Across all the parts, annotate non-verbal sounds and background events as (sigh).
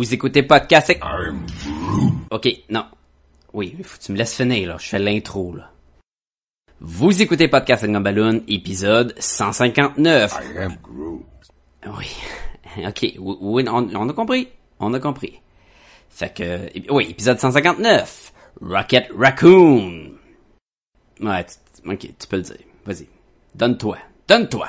Vous écoutez podcast. Ok, non. Oui, faut que tu me laisses finir là. Je fais l'intro là. Vous écoutez podcast Balloon, épisode 159. I am Groot. Oui. (laughs) Ok, oui, on, on a compris. On a compris. Fait que, oui, épisode 159. Rocket Raccoon. Ouais, tu- ok, tu peux le dire. Vas-y. Donne-toi. Donne-toi.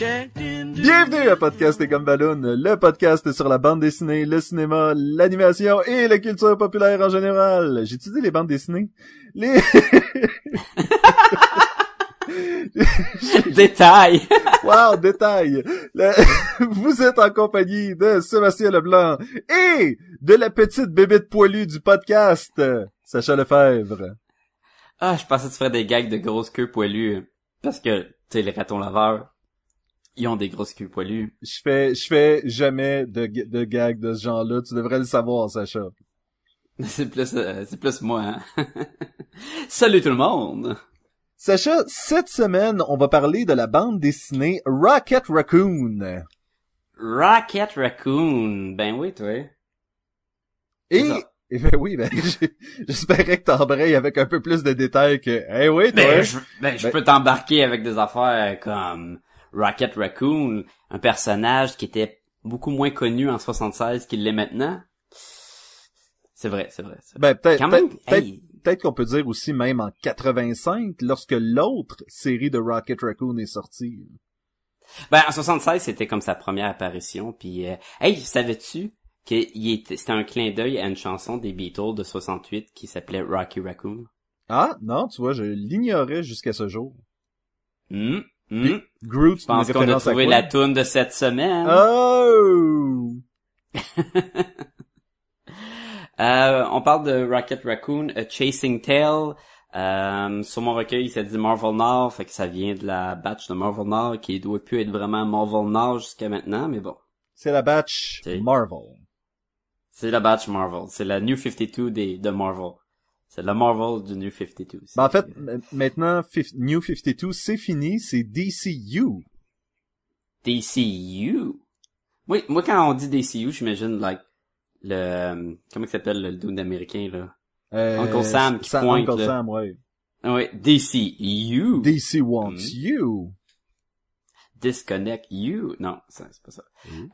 Bienvenue à Podcast et comme Balloon, le podcast sur la bande dessinée, le cinéma, l'animation et la culture populaire en général. Utilisé les bandes dessinées. Les... (laughs) Détail. (laughs) wow, détail. Le- (laughs) Vous êtes en compagnie de Sébastien Leblanc et de la petite bébête poilue du podcast, Sacha Lefebvre. Ah, je pensais que tu ferais des gags de grosses queues poilues. Parce que, tu sais, les ratons laveurs, ils ont des grosses queues poilues. Je fais, je fais jamais de, de gags de ce genre-là. Tu devrais le savoir, Sacha. (laughs) C'est plus, euh, c'est plus moi, hein. (laughs) Salut tout le monde! Sacha, cette semaine, on va parler de la bande dessinée Rocket Raccoon. Rocket Raccoon. Ben oui, toi. Et, et (laughs) ben oui, ben, j'espérais que t'embrayes avec un peu plus de détails que, eh oui, toi. Ben, je, ben, je Ben- peux t'embarquer avec des affaires comme Rocket Raccoon, un personnage qui était beaucoup moins connu en 76 qu'il l'est maintenant. C'est vrai, c'est vrai. Ben, peut-être, hey. qu'on peut dire aussi même en 85, lorsque l'autre série de Rocket Raccoon est sortie. Ben, en 76, c'était comme sa première apparition, puis euh, hey, savais-tu que c'était un clin d'œil à une chanson des Beatles de 68 qui s'appelait Rocky Raccoon? Ah, non, tu vois, je l'ignorais jusqu'à ce jour. Hum, hum. Groot, Je pense qu'on a trouvé la tune de cette semaine. Oh! (laughs) Euh, on parle de Rocket Raccoon, A Chasing Tail. Euh, sur mon recueil, ça dit Marvel Nord, fait que ça vient de la batch de Marvel Nord qui doit plus être vraiment Marvel Nord jusqu'à maintenant, mais bon. C'est la batch Marvel. C'est la batch Marvel. C'est la New 52 des, de Marvel. C'est la Marvel du New 52. Ben, en fait, maintenant, New 52, c'est fini, c'est DCU. DCU. Oui, moi quand on dit DCU, j'imagine like le euh, comment il s'appelle le dude américain là? Euh, Uncle Sam qui Sa- pointe, Uncle là. Sam, ouais. Ah ouais, DCU. DC wants Mhm. you. Disconnect You. Non, c'est pas ça.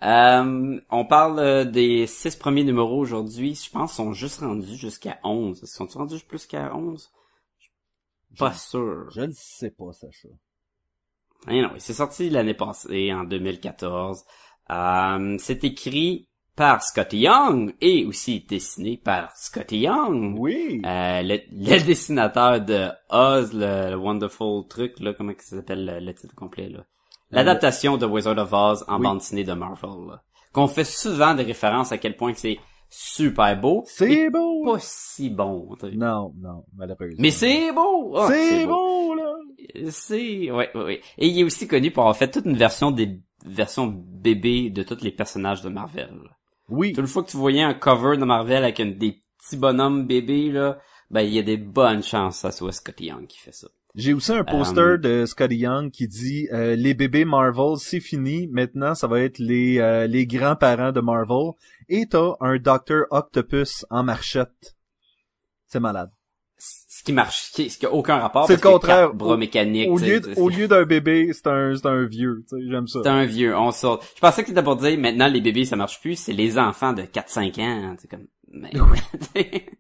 Euh, on parle euh, des six premiers numéros aujourd'hui. Je pense qu'ils sont juste rendus jusqu'à 11. Ils sont rendus plus qu'à 11? Pas sûr. Je ne sais pas, Sacha. Anyway, c'est sorti l'année passée, en 2014. Euh, c'est écrit par Scotty Young et aussi dessiné par Scotty Young. Oui. Euh, le, le dessinateur de Oz, le, le Wonderful truc, là, comment ça s'appelle le, le titre complet, là? L'adaptation de Wizard of Oz en Oui. bande dessinée de Marvel. Qu'on fait souvent des références à quel point que c'est super beau. C'est beau. Pas si bon. Non, non, malheureusement. Mais c'est beau! Ah, c'est beau, là. C'est, ouais, ouais, ouais. Et il est aussi connu pour avoir fait toute une version des versions bébés de tous les personnages de Marvel. Oui. Toute fois que tu voyais un cover de Marvel avec des petits bonhommes bébés, là, ben, il y a des bonnes chances que ça soit Scotty Young qui fait ça. J'ai aussi un poster Euh, de Scotty Young qui dit euh, les bébés Marvel c'est fini maintenant ça va être les euh, les grands-parents de Marvel et t'as un Dr Octopus en marchette c'est malade Ce qui marche, ce qui, ce qui a aucun rapport. C'est le contraire. bras Au- mécaniques. au lieu au lieu d'un bébé c'est un c'est un vieux j'aime ça C'est un vieux, on sort. Je pensais que t'étais pour dire, maintenant, les bébés, ça marche plus, c'est les enfants de 4-5 ans, c'est comme, mais, (laughs)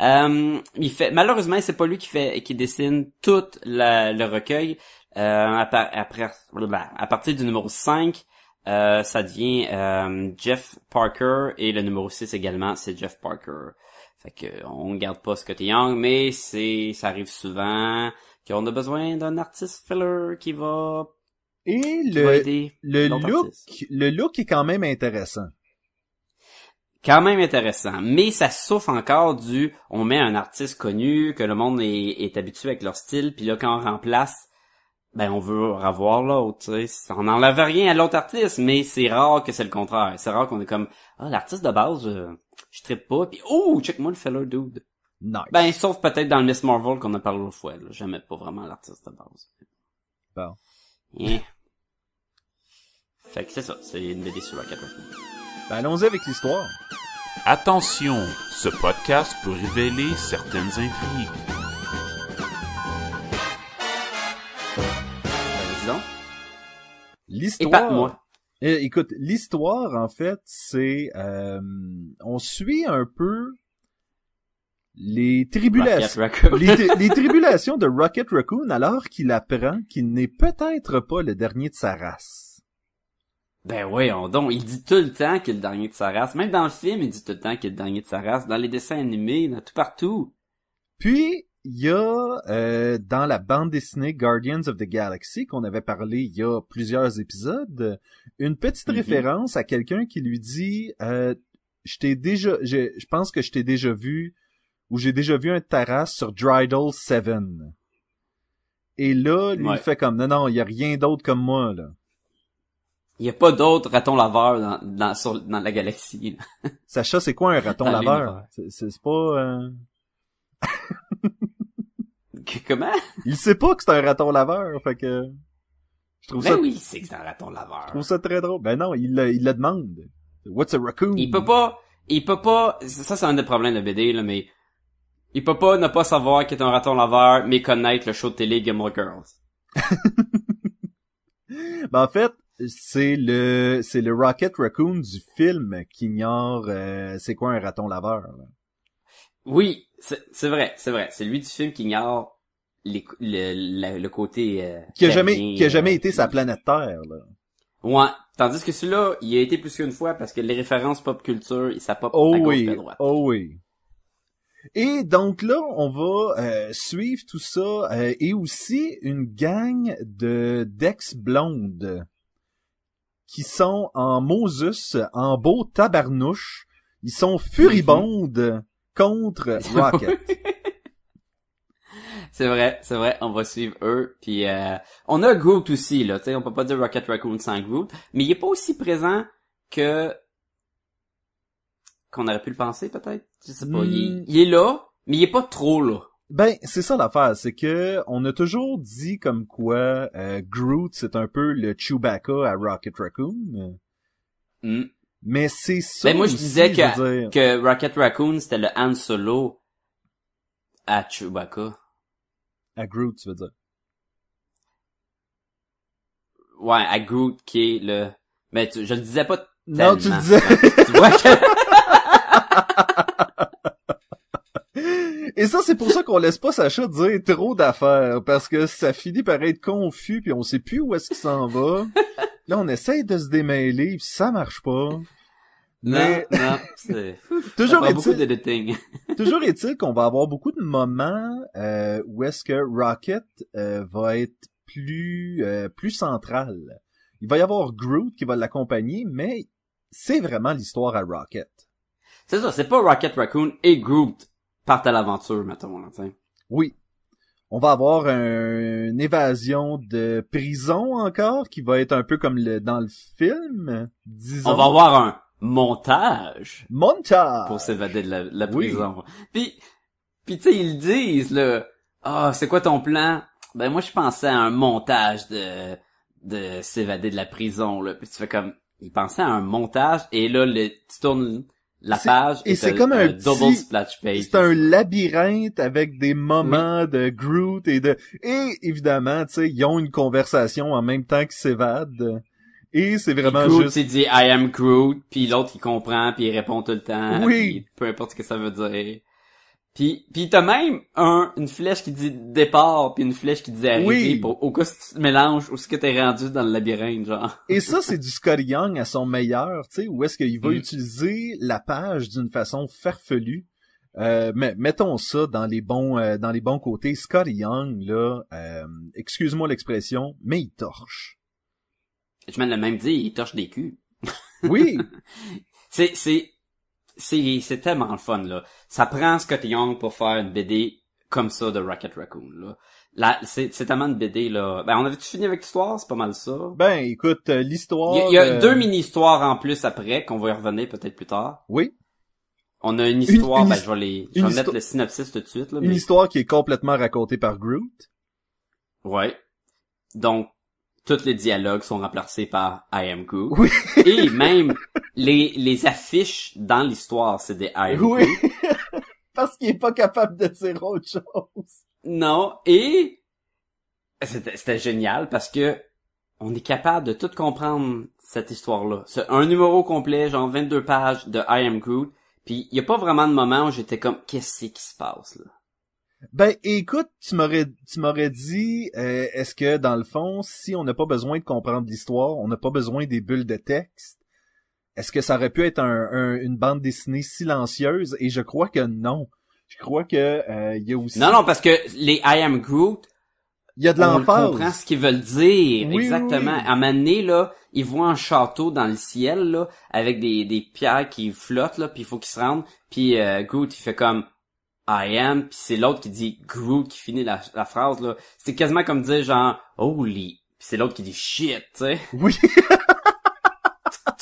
Euh, il fait, malheureusement, c'est pas lui qui fait, qui dessine tout la- le recueil, euh, par- après, à partir du numéro 5, euh, ça devient, euh, Jeff Parker, et le numéro 6 également, c'est Jeff Parker. Fait que, on garde pas Scotty Young, mais c'est, ça arrive souvent qu'on a besoin d'un artiste filler qui va Et qui va le, aider le look, artiste. le look est quand même intéressant. Quand même intéressant, mais ça souffre encore du on met un artiste connu que le monde est, est habitué avec leur style, puis là quand on remplace, ben on veut revoir l'autre, tu sais. On n'enlève rien à l'autre artiste, mais c'est rare que c'est le contraire. C'est rare qu'on est comme ah l'artiste de base, je, je trippe pas, puis oh check moi le fellow dude. Nice. Ben sauf peut-être dans le Miss Marvel qu'on a parlé l'autre fois. J'aimais pas vraiment l'artiste de base. Bon. Yeah. Fait que c'est ça, c'est une BD sur Rocket Raccoon. Ben, allons-y avec l'histoire. Attention, ce podcast peut révéler certaines intrigues. Ben. L'histoire. Épate-moi. Euh, écoute, l'histoire, en fait, c'est... euh, on suit un peu les tribulations... Les tribulations de Rocket Raccoon alors qu'il apprend qu'il n'est peut-être pas le dernier de sa race. Ben voyons donc, il dit tout le temps qu'il est le dernier de sa race. Même dans le film, il dit tout le temps qu'il est le dernier de sa race. Dans les dessins animés, dans tout partout. Puis, il y a euh, dans la bande dessinée Guardians of the Galaxy qu'on avait parlé il y a plusieurs épisodes, une petite Mhm. référence à quelqu'un qui lui dit euh, je t'ai déjà je, je pense que je t'ai déjà vu ou j'ai déjà vu un terrasse sur Drydle 7. Et là, lui Ouais. il fait comme non non, il y a rien d'autre comme moi là. Il y a pas d'autres ratons laveurs dans, dans, sur, dans la galaxie. là. (laughs) Sacha, c'est quoi un raton Dans laveur? C'est pas euh, Que- Comment? il sait pas que c'est un raton laveur, fait que je trouve Ben ça oui, il sait que c'est un raton laveur. Je trouve ça très drôle. Ben non, il le, il le demande. What's a raccoon? Il peut pas, il peut pas, ça c'est un des problèmes de BD, là, mais il peut pas ne pas savoir qu'il est un raton laveur, mais connaître le show de télé Gilmore Girls. (laughs) Ben en fait, c'est le c'est le Rocket Raccoon du film qui ignore euh, c'est quoi un raton laveur. là. Oui, c'est vrai, c'est vrai. C'est lui du film qui ignore les, le, le, le côté... euh, Qui a jamais qui a jamais euh, été sa planète Terre. Là. Ouais. Tandis que celui-là, il a été plus qu'une fois parce que les références pop culture, ça pop Oh à oui, à droite. oh oui. Et donc là, on va euh, suivre tout ça euh, et aussi une gang de d'ex blondes qui sont en Moses, en beau tabarnouche. Ils sont furibondes contre (laughs) Rocket. C'est vrai, c'est vrai, on va suivre eux. Puis euh, on a Groot aussi, là, tu sais, on peut pas dire Rocket Raccoon sans Groot, mais il est pas aussi présent que qu'on aurait pu le penser peut-être? Je sais pas, il, Hmm. est- il est là, mais il est pas trop là. Ben, c'est ça l'affaire, c'est que on a toujours dit comme quoi euh, Groot c'est un peu le Chewbacca à Rocket Raccoon, Hmm. mais c'est ça. Ben, moi, je aussi, disais je dire. Que Rocket Raccoon c'était le Han Solo à Chewbacca. à Groot, tu veux dire. Ouais, à Groot qui est le. Mais tu, je le disais pas. Non, tu le disais. (laughs) tu vois que. Et ça, c'est pour ça qu'on laisse pas Sacha dire trop d'affaires, parce que ça finit par être confus, puis on sait plus où est-ce qu'il s'en va. Là, on essaye de se démêler, puis ça marche pas. Mais Non, non, (laughs) c'est. toujours est-il, (laughs) toujours est-il qu'on va avoir beaucoup de moments euh, où est-ce que Rocket euh, va être plus euh, plus central. Il va y avoir Groot qui va l'accompagner, mais c'est vraiment l'histoire à Rocket. C'est ça, c'est pas Rocket Raccoon et Groot partent à l'aventure, mettons, là, t'sais. Oui. On va avoir un- une évasion de prison encore qui va être un peu comme le dans le film, disons. On va avoir un montage montage. pour s'évader de la, la Ah. Oui. prison. Puis, puis tu sais, ils disent, là, ah, c'est quoi ton plan? Ben, moi, je pensais à un montage de, de s'évader de la prison, là. Puis tu fais comme, ils pensaient à un montage, et là, le, tu tournes la page, et c'est comme un double petit- splash page. C'est un labyrinthe avec des moments de Groot et de et évidemment, tu sais, ils ont une conversation en même temps qu'ils s'évadent. Et c'est vraiment Groot, juste il dit I am Groot, puis l'autre il comprend, puis il répond tout le temps, Oui. peu importe ce que ça veut dire. Puis puis t'as même un une flèche qui dit départ, puis une flèche qui dit arriver, Oui. pour, au cas si tu te mélanges, où ce que t'es rendu dans le labyrinthe, genre. Et ça, c'est du Scotty Young à son meilleur, tu sais, où est-ce qu'il va Mm. utiliser la page d'une façon farfelue. Euh, mais mettons ça dans les bons euh, dans les bons côtés. Scotty Young, là, euh, excuse-moi l'expression, mais il torche. Je le même dit, il torche des culs. Oui, (laughs) C'est, c'est, c'est, c'est tellement le fun, là. Ça prend Scott Young pour faire une BD comme ça de Rocket Raccoon, là. Là, c'est, c'est tellement une BD, là. Ben, on avait-tu fini avec l'histoire? C'est pas mal ça. ben écoute, euh, l'histoire... Il y a, il y a euh, deux mini-histoires en plus après, qu'on va y revenir peut-être plus tard. Oui, On a une histoire, une ben, je vais les, je vais mettre le synopsis tout de suite, là. une mais- histoire qui est complètement racontée par Groot. Ouais. Donc, tous les dialogues sont remplacés par I am Groot. Oui. Et même, (laughs) les, les affiches dans l'histoire, c'est des I am Oui. (laughs) Parce qu'il est pas capable de dire autre chose. Non, et c'était c'était génial parce que on est capable de tout comprendre cette histoire-là. C'est un numéro complet, genre 22 pages de I Am Groot, puis il y a pas vraiment de moment où j'étais comme qu'est-ce qui se passe là? Ben écoute, tu m'aurais tu m'aurais dit euh, est-ce que dans le fond, si on n'a pas besoin de comprendre l'histoire, on n'a pas besoin des bulles de texte, est-ce que ça aurait pu être un, un- une bande dessinée silencieuse? Et je crois que non. Je crois que euh, il y a aussi Non non parce que les I Am Groot il y a de on comprend l'emphase. ce qu'ils veulent dire Oui, exactement. oui. À un moment donné, là, ils voient un château dans le ciel là avec des, des pierres qui flottent là, puis il faut qu'ils se rendent. Puis euh, Groot il fait comme I am, puis c'est l'autre qui dit Groot qui finit la, la phrase là. C'est quasiment comme dire genre holy, puis c'est l'autre qui dit shit, tu sais. Oui. (laughs)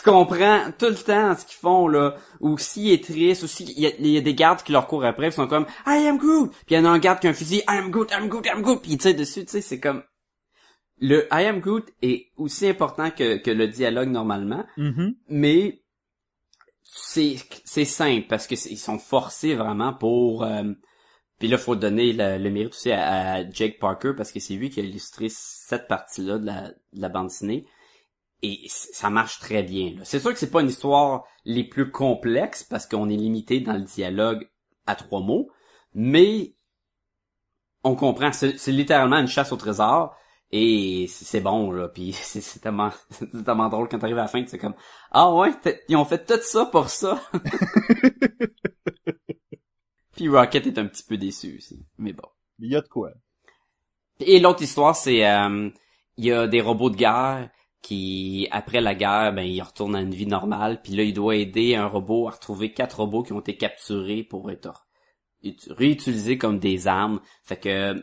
Comprends tout le temps ce qu'ils font là, ou s'il est triste, ou s'il y, y a des gardes qui leur courent après, ils sont comme I am Groot, puis il y en a un garde qui a un fusil, I am Groot, I am Groot, I am Groot, puis il tire dessus, tu sais, c'est comme le I am Groot est aussi important que, que le dialogue normalement, Mhm. mais c'est c'est simple parce que ils sont forcés vraiment pour euh, puis là faut donner le, le mérite aussi à, à Jake Parker parce que c'est lui qui a illustré cette partie-là de la, de la bande dessinée et ça marche très bien. là. C'est sûr que c'est pas une histoire les plus complexes parce qu'on est limité dans le dialogue à trois mots, mais on comprend. C'est littéralement une chasse au trésor et c'est bon là. (laughs) Puis c'est tellement c'est tellement drôle quand t'arrives à la fin, c'est comme ah ouais, ils ont fait tout ça pour ça. (laughs) (laughs) Puis Rocket est un petit peu déçu aussi, mais bon. Il y a de quoi. Et l'autre histoire, c'est euh, il y a des robots de guerre qui, après la guerre, ben ils retournent à une vie normale. Puis là, il doit aider un robot à retrouver quatre robots qui ont été capturés pour être ut- réutilisés comme des armes. Fait que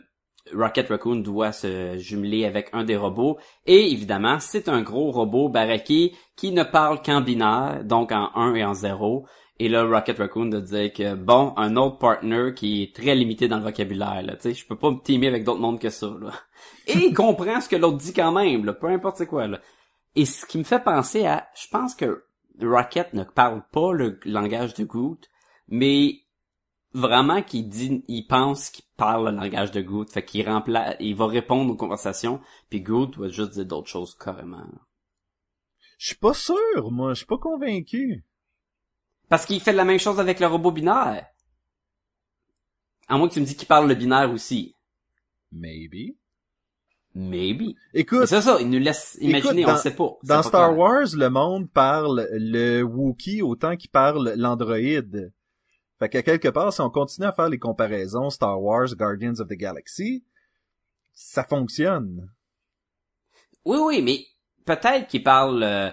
Rocket Raccoon doit se jumeler avec un des robots. Et évidemment, c'est un gros robot baraqué qui ne parle qu'en binaire, donc en 1 et en 0. Et là, Rocket Raccoon de dire que, bon, un autre partner qui est très limité dans le vocabulaire, là, tu sais, je peux pas me teamer avec d'autres mondes que ça, là. (laughs) Et il comprend ce que l'autre dit quand même, là, peu importe c'est quoi, là. Et ce qui me fait penser à, je pense que Rocket ne parle pas le langage de Groot, mais vraiment qu'il dit, il pense qu'il parle le langage de Groot, fait qu'il remplace, il va répondre aux conversations, puis Groot va juste dire d'autres choses carrément. Je suis pas sûr, moi, je suis pas convaincu. Parce qu'il fait la même chose avec le robot binaire. À moins que tu me dis qu'il parle le binaire aussi. Maybe. Maybe. Écoute, C'est ça, il nous laisse imaginer, Écoute, on sait pas. Dans pas Star clair. Wars, le monde parle le Wookiee autant qu'il parle l'androïde. Fait qu'à quelque part, si on continue à faire les comparaisons Star Wars, Guardians of the Galaxy, ça fonctionne. Oui, oui, mais peut-être qu'il parle euh,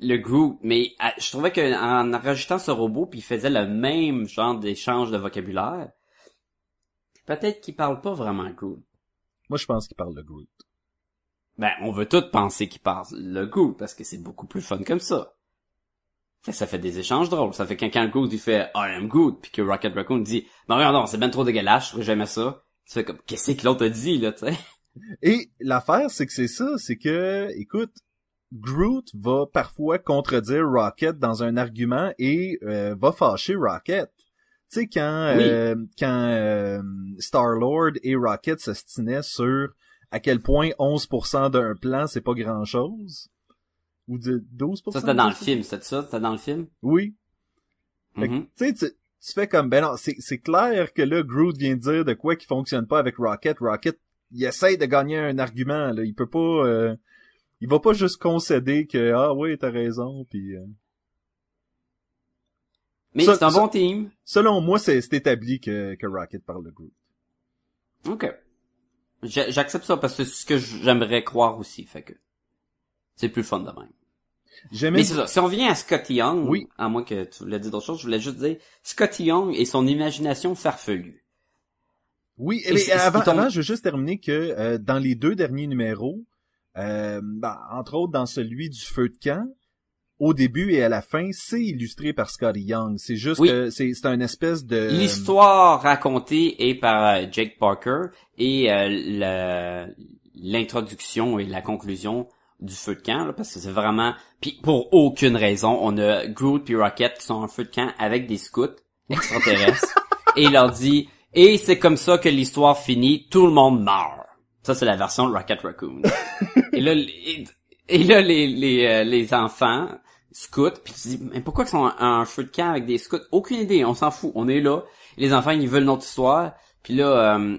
le Groot, mais euh, je trouvais que en rajoutant ce robot, puis il faisait le même genre d'échange de vocabulaire, peut-être qu'il parle pas vraiment Groot. Moi, je pense qu'il parle le Groot. Ben, on veut tous penser qu'il parle le Groot, parce que c'est beaucoup plus fun comme ça. Fait ça fait des échanges drôles. Ça fait que quand Groot il fait I am Groot, puis que Rocket Raccoon dit Ben non, c'est ben trop dégueulasse, je ferais jamais ça. Tu fais comme Qu'est-ce que l'autre a dit, là, tu sais? Et l'affaire, c'est que c'est ça, c'est que, écoute, Groot va parfois contredire Rocket dans un argument et euh, va fâcher Rocket. Tu sais, quand, Oui. euh, quand euh, Star-Lord et Rocket s'ostinaient sur à quel point 11% d'un plan, c'est pas grand-chose. Ou de 12%? Ça, c'était dans le film, c'était ça? C'était dans le film? Oui. Que, Mhm. Tu sais, tu, fais comme, ben non, c'est, c'est clair que là, Groot vient de dire de quoi qui fonctionne pas avec Rocket. Rocket, il essaye de gagner un argument, là. Il peut pas, il va pas juste concéder que, ah oui, t'as raison, puis euh, Mais c'est un bon team. selon moi, c'est, établi que, que Rocket parle de Groot. OK. J'a- J'accepte ça parce que c'est ce que j'aimerais croire aussi, fait que. c'est plus fun de même. Mais c'est ça. Si on vient à Scotty Young, Oui. à moins que tu voulais dire d'autres choses, je voulais juste dire Scotty Young et son imagination farfelue. Oui, Et mais avant, avant, je veux juste terminer que euh, dans les deux derniers numéros, euh, ben, entre autres dans celui du feu de camp, au début et à la fin, c'est illustré par Scotty Young. C'est juste Oui. que c'est c'est un espèce de L'histoire racontée est par euh, Jake Parker et euh, l'introduction et la conclusion du feu de camp, là, parce que c'est vraiment... Puis pour aucune raison, on a Groot puis Rocket qui sont en feu de camp avec des scouts extraterrestres (laughs) et il leur dit « Et c'est comme ça que l'histoire finit, tout le monde meurt. » Ça, c'est la version Rocket Raccoon. et là, les, et là, les, les, euh, les enfants scouts, puis tu dis, mais pourquoi ils sont en, en feu de camp avec des scouts? Aucune idée, on s'en fout, on est là. Les enfants, ils veulent notre histoire. Puis là, euh,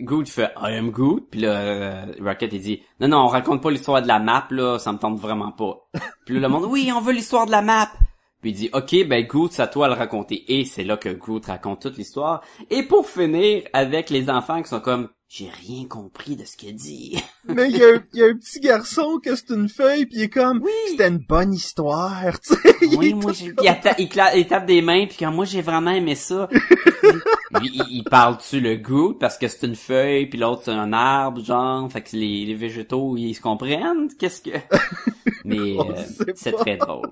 Groot fait I am Groot. Puis là, euh, Rocket, il dit, non, non, on raconte pas l'histoire de la map, là, ça me tente vraiment pas. puis là, le monde, oui, on veut l'histoire de la map. Puis il dit, ok, ben Groot, c'est à toi de le raconter. Et c'est là que Groot raconte toute l'histoire. Et pour finir, avec les enfants qui sont comme, j'ai rien compris de ce qu'il dit. (laughs) Mais il y, a, un- il y a un petit garçon que c'est une feuille puis il est comme c'était une bonne histoire, (laughs) tu sais. Il Oui, est moi, comme- il, atta- il cla- il tape des mains, puis quand moi, j'ai vraiment aimé ça. (laughs) Lui, il, il parle-tu le Groot parce que c'est une feuille, puis l'autre, c'est un arbre, genre, fait que les, les végétaux, ils se comprennent? Qu'est-ce que... Mais euh, c'est très drôle.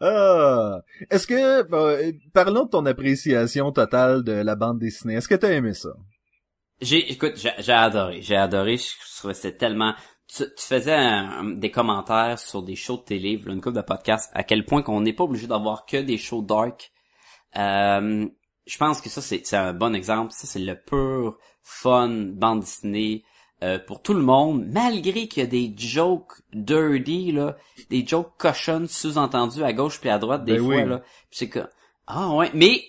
Ah. Est-ce que euh, parlons de ton appréciation totale de la bande dessinée. Est-ce que t'as aimé ça? J'ai, écoute, j'ai, j'ai adoré, j'ai adoré, je, trouvais c'était tellement... Tu, tu faisais un- des commentaires sur des shows de télé, une couple de podcasts, à quel point qu'on n'est pas obligé d'avoir que des shows dark. Euh, je pense que ça, c'est, c'est un bon exemple. Ça, c'est le pur fun bande dessinée euh, pour tout le monde, malgré qu'il y a des jokes dirty, là, des jokes cochonnes sous-entendus à gauche puis à droite des Ben fois, oui. là. Puis c'est que, ah ouais, mais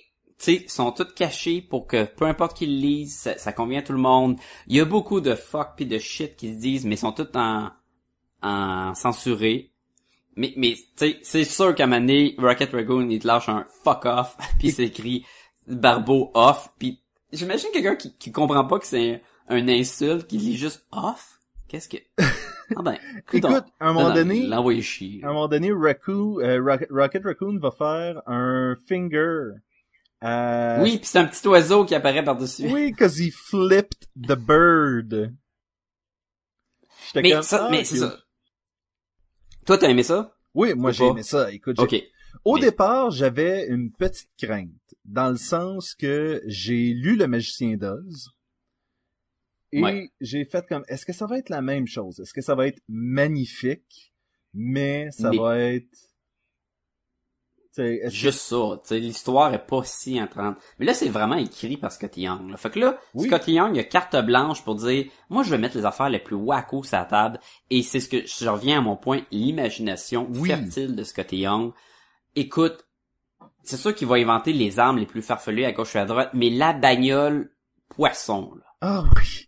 sais, sont toutes cachés pour que peu importe qui le lise, ça, ça convient à tout le monde. Il y a beaucoup de fuck pis de shit qui se disent, mais sont toutes en, en censuré. Mais, mais tu sais, c'est sûr qu'à un moment donné, Rocket Raccoon, il te lâche un fuck off, (laughs) puis c'est écrit Barbeau off, puis j'imagine quelqu'un qui, qui comprend pas que c'est un, insulte, qui lit juste off? Qu'est-ce que... (laughs) Ah ben, coudonc. Écoute, à un moment Non, non, donné, L'envoyer chier. à un moment donné, Raccoon, euh, Rocket Raccoon va faire un finger. À- Oui, puis c'est un petit oiseau qui apparaît par-dessus. Oui, cause he flipped the bird. Mais comme, ça, ah, mais c'est ça. Toi, t'as aimé ça? Oui, moi j'ai aimé ça. Écoute, j'ai- Ok. Au Mais- départ, j'avais une petite crainte, dans le sens que j'ai lu Le Magicien d'Oz, et Ouais. j'ai fait comme, est-ce que ça va être la même chose? Est-ce que ça va être magnifique, mais ça Mais- va être... Juste ça, tu sais, l'histoire est pas si entrante. Mais là, c'est vraiment écrit par Scotty Young. Là. Fait que là, Oui. Scotty Young, il a carte blanche pour dire, moi, je vais mettre les affaires les plus wacko sur la table. Et c'est ce que, je reviens à mon point, l'imagination Oui. fertile de Scotty Young. Écoute, c'est sûr qu'il va inventer les armes les plus farfelues à gauche et à droite, mais la bagnole poisson, là. Ah oui.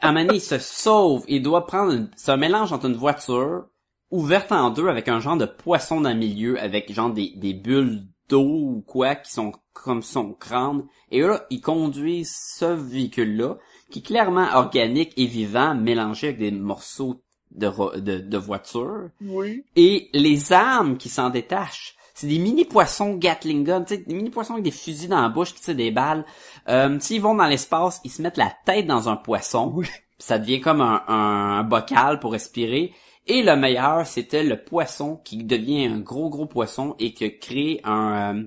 à un moment donné, il se sauve. Il doit prendre une... C'est un mélange entre une voiture ouverte en deux avec un genre de poisson dans le milieu, avec genre des, des bulles d'eau ou quoi qui sont comme son crâne. Et là, il conduit ce véhicule-là, qui est clairement organique et vivant, mélangé avec des morceaux de, de, de voiture. Oui. Et les armes qui s'en détachent, c'est des mini poissons Gatling gun, tu sais, des mini poissons avec des fusils dans la bouche qui tirent des balles. Euh, S'ils vont dans l'espace, ils se mettent la tête dans un poisson. Oui. Ça devient comme un, un, un bocal pour respirer. Et le meilleur, c'était le poisson qui devient un gros gros poisson et qui crée un, euh,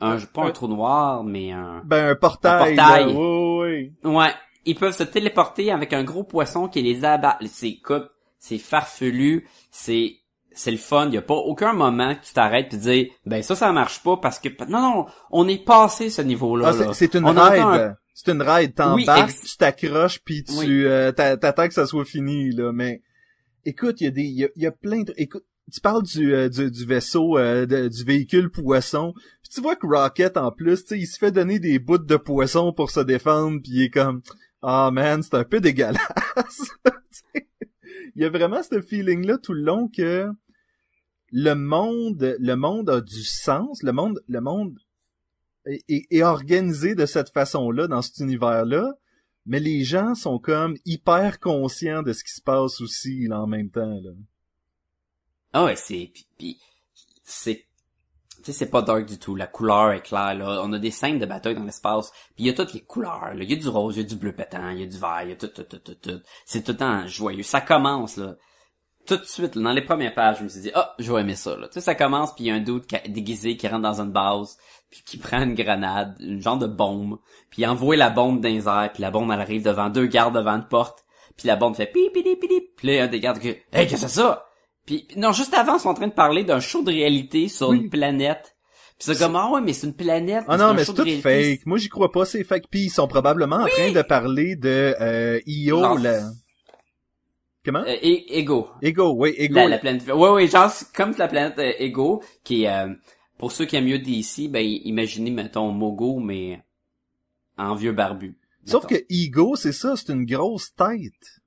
un pas un trou noir, mais un, Ben, un portail. Un portail. là. Oui, oui. Ouais, ils peuvent se téléporter avec un gros poisson qui les abat. C'est écoute, c'est farfelu, c'est c'est le fun. Y a pas aucun moment que tu t'arrêtes puis dis ben ça ça marche pas parce que non non on est passé ce niveau là. Ah, c'est- c'est une On ride. C'est une ride. T'embarques, tu t'accroches, puis tu Oui. euh, t'a- t'attends que ça soit fini, là. Mais écoute, il y a des, il y a, plein de... Écoute, tu parles du, euh, du, du vaisseau, euh, du véhicule poisson. Puis tu vois que Rocket, en plus, il se fait donner des bouts de poisson pour se défendre, puis il est comme... Ah man, c'est un peu dégueulasse. (laughs) Il y a vraiment ce feeling-là tout le long que le monde, le monde a du sens, le monde, le monde est organisé de cette façon-là dans cet univers-là, mais les gens sont comme hyper conscients de ce qui se passe aussi là, en même temps. Là. Ah ouais, c'est puis, c'est tu sais c'est pas dark du tout, la couleur est claire là, on a des scènes de bataille dans l'espace, puis il y a toutes les couleurs, il y a du rose, il y a du bleu pétant, il y a du vert, il y a tout tout tout tout, tout. c'est tout le temps joyeux. Ça commence là tout de suite là, dans les premières pages, je me suis dit ah, je vais aimer ça là. Tu sais ça commence puis il y a un doute déguisé qui rentre dans une base puis qui prend une grenade, une genre de bombe, puis il envoie la bombe dans les airs, puis la bombe elle arrive devant deux gardes devant une porte, puis la bombe fait pi pi pi pi puis là, il y a des gardes qui "Hey, qu'est-ce que c'est ça puis non, juste avant, ils sont en train de parler d'un show de réalité sur Oui. une planète. Puis c'est comme ah ouais, mais c'est une planète. Ah non, un mais c'est tout fake. Moi, j'y crois pas, c'est fake. Puis ils sont probablement en train de parler de euh, Io, la... Comment? Euh, Ego. Ego, oui, Ego. La, la planète. Ouais ouais, genre comme la planète euh, Ego qui est euh, pour ceux qui aiment mieux DC, ben imaginez mettons Mogo mais en vieux barbu. Sauf que Ego, c'est ça, c'est une grosse tête.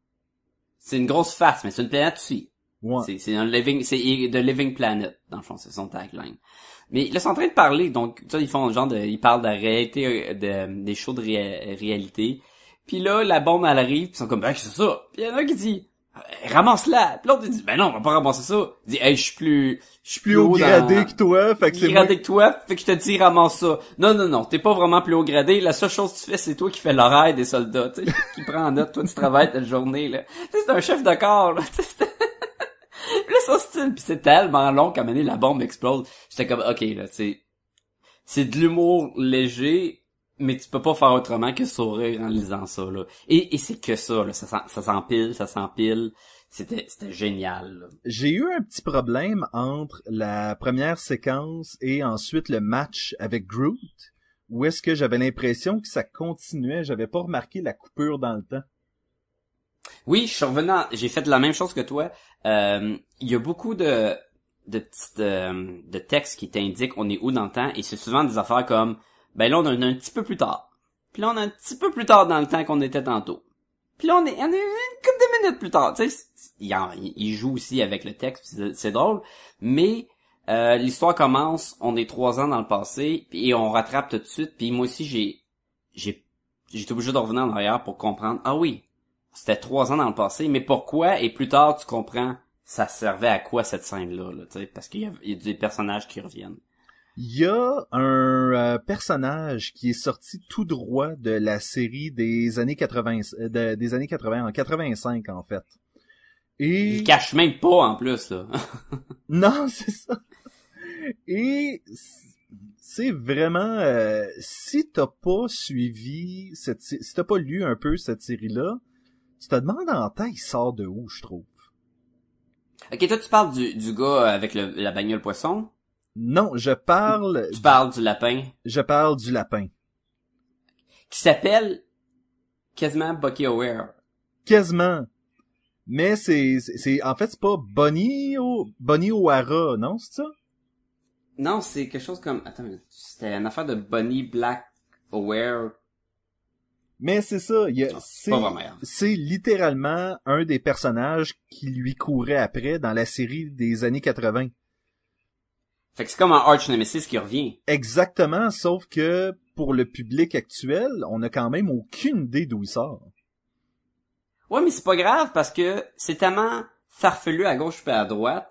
c'est une grosse face, mais c'est une planète aussi. Ouais. C'est un living, c'est The Living Planet, dans le fond, c'est son tagline. Mais là, ils sont en train de parler, donc, ça, ils font genre de, ils parlent de la réalité, euh, de, des shows de ré- réalité. Puis là, la bombe, elle arrive, puis ils sont comme, ben, c'est ça? Puis il y en a un qui dit, ramasse-la. Puis l'autre, il dit, ben non, on va pas ramasser ça. Il dit, hey, je suis plus, je suis Plus haut dans- gradé que toi, fait que plus c'est moi... gradé que toi, fait que je te dis ramasse ça. Non, non, non, t'es pas vraiment plus haut gradé. La seule chose que tu fais, c'est toi qui fais l'horaire des soldats, tu sais, qui prend en note, toi tu travailles ta journée, là. Tu sais, c'est un chef de corps, là. (laughs) là, son style, pis c'est tellement long qu'à donné, la bombe explose. J'étais comme, ok, là, c'est, c'est de l'humour léger, mais tu peux pas faire autrement que sourire en lisant ça, là. Et, et c'est que ça, là. Ça, s'empile, ça s'empile. C'était, c'était génial. J'ai eu un petit problème entre la première séquence et ensuite le match avec Groot, où est-ce que j'avais l'impression que ça continuait, j'avais pas remarqué la coupure dans le temps. Oui, je suis revenu, en- j'ai fait la même chose que toi. Euh, Il y a beaucoup de de petites euh, de textes qui t'indiquent on est où dans le temps et c'est souvent des affaires comme ben là on est un petit peu plus tard. Puis là on est un petit peu plus tard dans le temps qu'on était tantôt. Puis là on est, on est une couple de minutes plus tard. Tu sais, il, en- joue aussi avec le texte, c'est drôle. Mais euh, l'histoire commence, on est trois ans dans le passé et on rattrape tout de suite. Puis moi aussi j'ai j'ai j'étais obligé de revenir en arrière pour comprendre ah oui c'était trois ans dans le passé, mais pourquoi? Et plus tard, tu comprends, ça servait à quoi cette scène-là, là, sais, parce qu'il y a des personnages qui reviennent. Il y a un euh, personnage qui est sorti tout droit de la série des années 80, euh, de- des années 80, en 85 en fait. Et Ils cachent même pas, en plus, là. (laughs) non, c'est ça. Et c'est vraiment euh, si t'as pas suivi cette si t'as pas lu un peu cette série là, tu te demandes en temps il sort de où je trouve. ok, toi, tu parles du, du gars avec le- la bagnole poisson? Non, je parle Tu parles du lapin? je parle du lapin. Qui s'appelle quasiment Bucky Aware. Quasiment. Mais c'est c'est en fait c'est pas Bonnie o Bonnie O'Hara, non, c'est ça? Non, c'est quelque chose comme... Attends, c'était une affaire de Bunny Black Aware. Mais c'est ça, il y a c'est vraiment. c'est littéralement un des personnages qui lui courait après dans la série des années 80. Fait que c'est comme un Arch Nemesis qui revient. Exactement, sauf que pour le public actuel, on a quand même aucune idée d'où il sort. Ouais, mais c'est pas grave parce que c'est tellement farfelu à gauche puis à droite.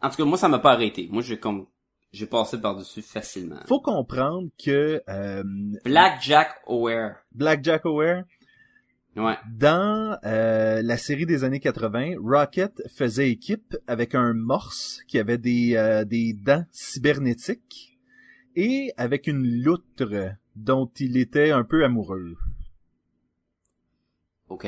En tout cas, moi, ça m'a pas arrêté. Moi, j'ai comme, j'ai passé par-dessus facilement. Faut comprendre que euh, Black Jack Aware. Black Jack Aware, Ouais. dans euh, la série des années 80, Rocket faisait équipe avec un morse qui avait des, euh, des dents cybernétiques et avec une loutre dont il était un peu amoureux. OK.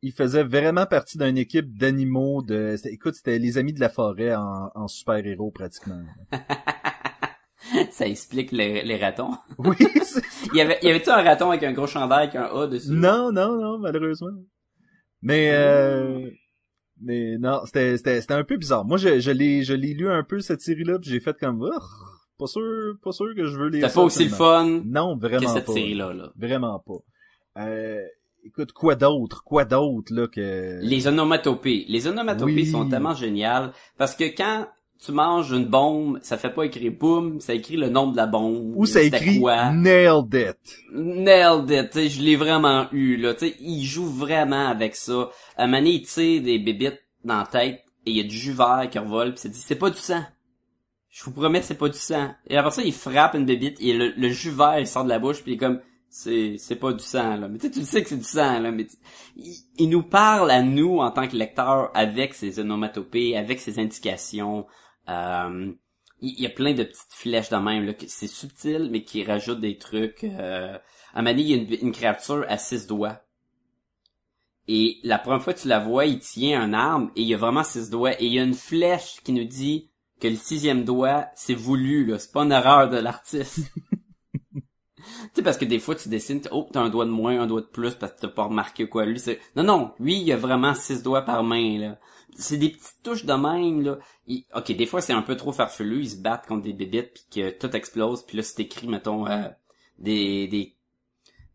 Il faisait vraiment partie d'une équipe d'animaux de... Écoute, c'était les amis de la forêt en, en super-héros pratiquement. (laughs) ça explique les, les ratons. (laughs) Oui, c'est (laughs) Il y avait, y avait-tu un raton avec un gros chandail avec un A dessus? Non, non, non, malheureusement. Mais euh, mais non, c'était c'était c'était un peu bizarre. Moi je je l'ai je l'ai lu un peu cette série là, puis j'ai fait comme Ugh, pas sûr pas sûr que je veux lire C'était pas aussi le fun Non, que vraiment cette pas. série-là, là. Vraiment pas. Euh, écoute, quoi d'autre, quoi d'autre là que Les onomatopées. Les onomatopées Oui. sont tellement géniales parce que quand tu manges une bombe, ça fait pas écrire boum, ça écrit le nom de la bombe. Ou ça écrit quoi? Nailed it. Nailed it, tu sais, je l'ai vraiment eu, là, tu sais, il joue vraiment avec ça. À un moment donné, il tire des bébites dans la tête, et il y a du jus vert qui revole, pis ça dit, c'est pas du sang. Je vous promets, c'est pas du sang. Et après ça, il frappe une bébite, et le, le jus vert, il sort de la bouche, puis il est comme, c'est, c'est pas du sang, là. Mais tu sais, tu sais que c'est du sang, là, mais il, il nous parle à nous, en tant que lecteurs, avec ses onomatopées, avec ses indications, euh, il y a plein de petites flèches de même, là, c'est subtil, mais qui rajoutent des trucs. Euh, à donné, il y a une, créature à six doigts. Et la première fois que tu la vois, il tient un arme, et il y a vraiment six doigts, et il y a une flèche qui nous dit que le sixième doigt, c'est voulu, là, c'est pas une erreur de l'artiste. (laughs) tu sais, parce que des fois, tu dessines, oh, t'as un doigt de moins, un doigt de plus, parce que t'as pas remarqué quoi. Lui, non, non, lui, il y a vraiment six doigts par main, là. C'est des petites touches de même, là. Il- ok, des fois, c'est un peu trop farfelu, ils se battent contre des bébites, puis que tout explose, puis là, c'est écrit, mettons, euh, des, des,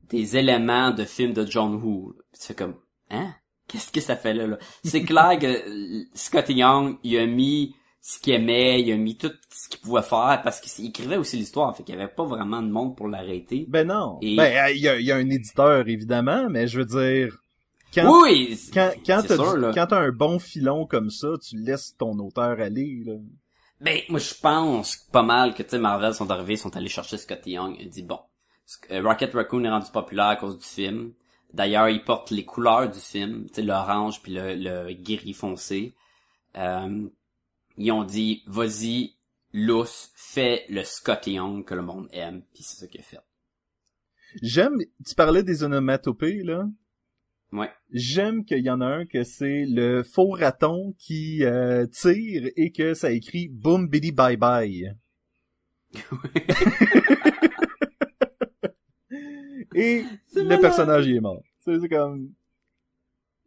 des éléments de films de John Woo. Tu fais comme, hein? Qu'est-ce que ça fait là, là? C'est clair que euh, Scotty Young, il a mis ce qu'il aimait, il a mis tout ce qu'il pouvait faire, parce qu'il écrivait aussi l'histoire, fait qu'il y avait pas vraiment de monde pour l'arrêter. Ben non. Et- Ben, il y a, il y a un éditeur, évidemment, mais je veux dire, quand, oui! quand, quand t'as du- un bon filon comme ça, tu laisses ton auteur aller, là. Ben, moi, je pense pas mal que, tu sais, Marvel sont arrivés, sont allés chercher Scotty Young et dit, bon, euh, Rocket Raccoon est rendu populaire à cause du film. D'ailleurs, il porte les couleurs du film, tu sais, l'orange puis le, le gris foncé. Euh, ils ont dit, vas-y, lousse, fais le Scotty Young que le monde aime, puis c'est ça qu'il a fait. J'aime, tu parlais des onomatopées, là. Ouais. J'aime qu'il y en a un que c'est le faux raton qui euh, tire et que ça écrit boom biddy bye bye. et (laughs) le malade. personnage il est mort. C'est comme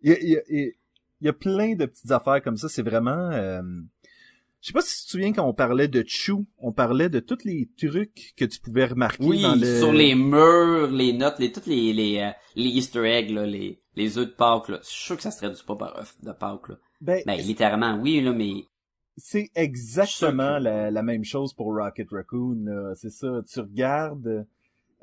il y a, il y a- il y a plein de petites affaires comme ça, c'est vraiment euh, je sais pas si tu te souviens quand on parlait de Chou, on parlait de tous les trucs que tu pouvais remarquer Oui, dans le sur les murs, les notes, les toutes les les, euh, les Easter eggs là, les les œufs de Pâques là. Je suis sûr que ça se traduit pas par œuf de Pâques là. ben, Ben littéralement oui là, mais C'est exactement que- la, la même chose pour Rocket Raccoon. là. C'est ça. Tu regardes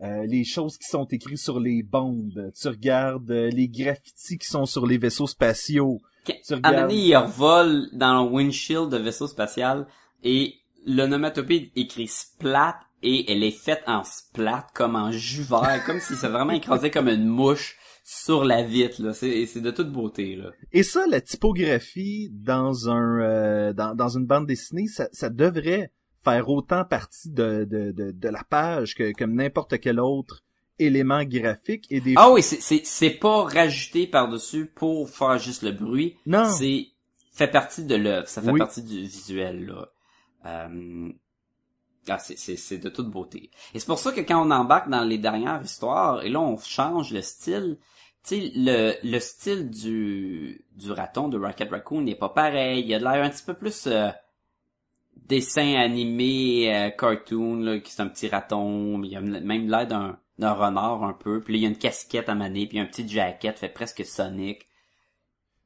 euh, les choses qui sont écrites sur les bombes. Tu regardes euh, les graffitis qui sont sur les vaisseaux spatiaux. Qu- Tu À un regardes- moment il revole dans le windshield de vaisseau spatial et l'onomatopée écrit splat et elle est faite en splat comme en jus vert, comme si ça vraiment écrasé comme une mouche sur la vitre là. C'est c'est de toute beauté là. Et ça, la typographie dans un euh, dans, dans une bande dessinée, ça, ça devrait faire autant partie de, de, de, de la page que comme n'importe quel autre élément graphique. Et des Ah oui, c'est c'est c'est pas rajouté par dessus pour faire juste le bruit. non, C'est fait partie de l'œuvre, ça fait Oui. partie du visuel là. Euh, Ah, c'est, c'est, c'est de toute beauté. Et c'est pour ça que quand on embarque dans les dernières histoires, et là on change le style, tu sais, le, le style du, du raton de Rocket Raccoon n'est pas pareil. Il a de l'air un petit peu plus euh, dessin animé, euh, cartoon, là, qui c'est un petit raton, mais il a même l'air d'un, d'un renard un peu. Puis là, il y a une casquette à maner, puis un petit jacket fait presque Sonic.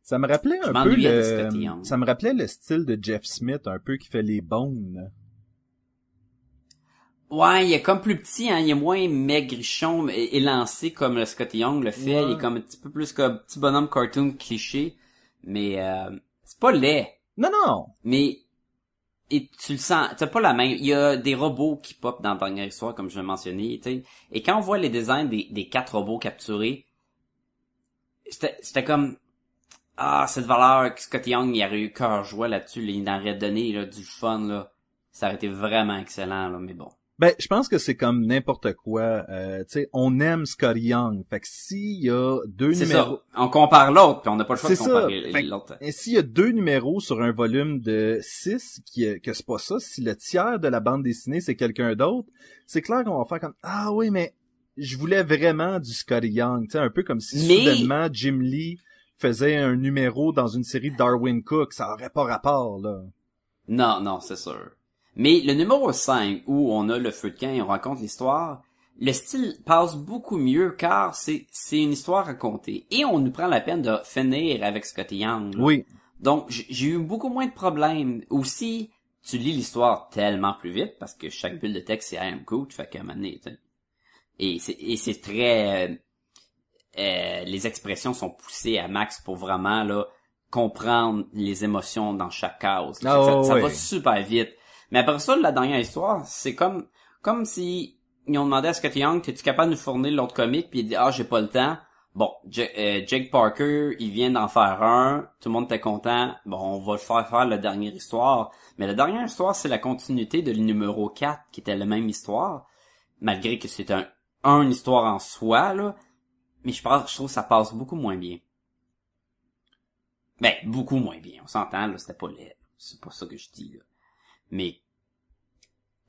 ça me rappelait un peu le ça me rappelait le style de Jeff Smith un peu qui fait les bones. Ouais, il est comme plus petit, hein, il est moins maigrichon et élancé comme le Scotty Young le fait. Ouais. Il est comme un petit peu plus comme petit bonhomme cartoon cliché. Mais euh, c'est pas laid. Non non, Mais et tu le sens, t'as pas la même. Il y a des robots qui pop dans la dernière histoire, comme je l'ai mentionné, tu. Et quand on voit les designs des, quatre robots capturés, c'était comme ah cette valeur que Scotty Young il aurait eu cœur joie là-dessus, là, il en aurait donné là, du fun là. Ça aurait été vraiment excellent là, mais bon. Ben, je pense que c'est comme n'importe quoi. Euh, tu sais, on aime Scotty Young. Fait que s'il y a deux C'est numéros, ça. On compare l'autre, puis on n'a pas le choix de comparer l'autre. et s'il y a deux numéros sur un volume de six, qui que c'est pas ça, si le tiers de la bande dessinée c'est quelqu'un d'autre, c'est clair qu'on va faire comme ah oui mais je voulais vraiment du Scotty Young, tu sais, un peu comme si Mais- soudainement Jim Lee faisait un numéro dans une série de Darwin Cook, ça aurait pas rapport là. Non, non, c'est sûr. Mais le numéro 5, où on a le feu de camp et on raconte l'histoire, le style passe beaucoup mieux car c'est c'est une histoire racontée. Et on nous prend la peine de finir avec Scotty Young. là. Oui, Donc, j'ai eu beaucoup moins de problèmes. Aussi, tu lis l'histoire tellement plus vite parce que chaque bulle de texte c'est I am Groot, fait qu'à un moment donné. Et c'est, et c'est très, euh, euh, les expressions sont poussées à max pour vraiment, là, comprendre les émotions dans chaque case. Ah, ça, ouais, ça va super vite. Mais après ça, la dernière histoire, c'est comme, comme si ils ont demandé à Scott Young, t'es-tu capable de nous fournir l'autre comique? Puis il dit, ah, j'ai pas le temps. Bon, Ja- euh, Jake Parker, il vient d'en faire un. Tout le monde était content. Bon, on va le faire faire la dernière histoire. Mais la dernière histoire, c'est la continuité de le numéro 4, qui était la même histoire. Malgré que c'est un, un histoire en soi, là. Mais je pense, je trouve que ça passe beaucoup moins bien. Ben, beaucoup moins bien. On s'entend, là, c'était pas laid. C'est pas ça que je dis, là. Mais,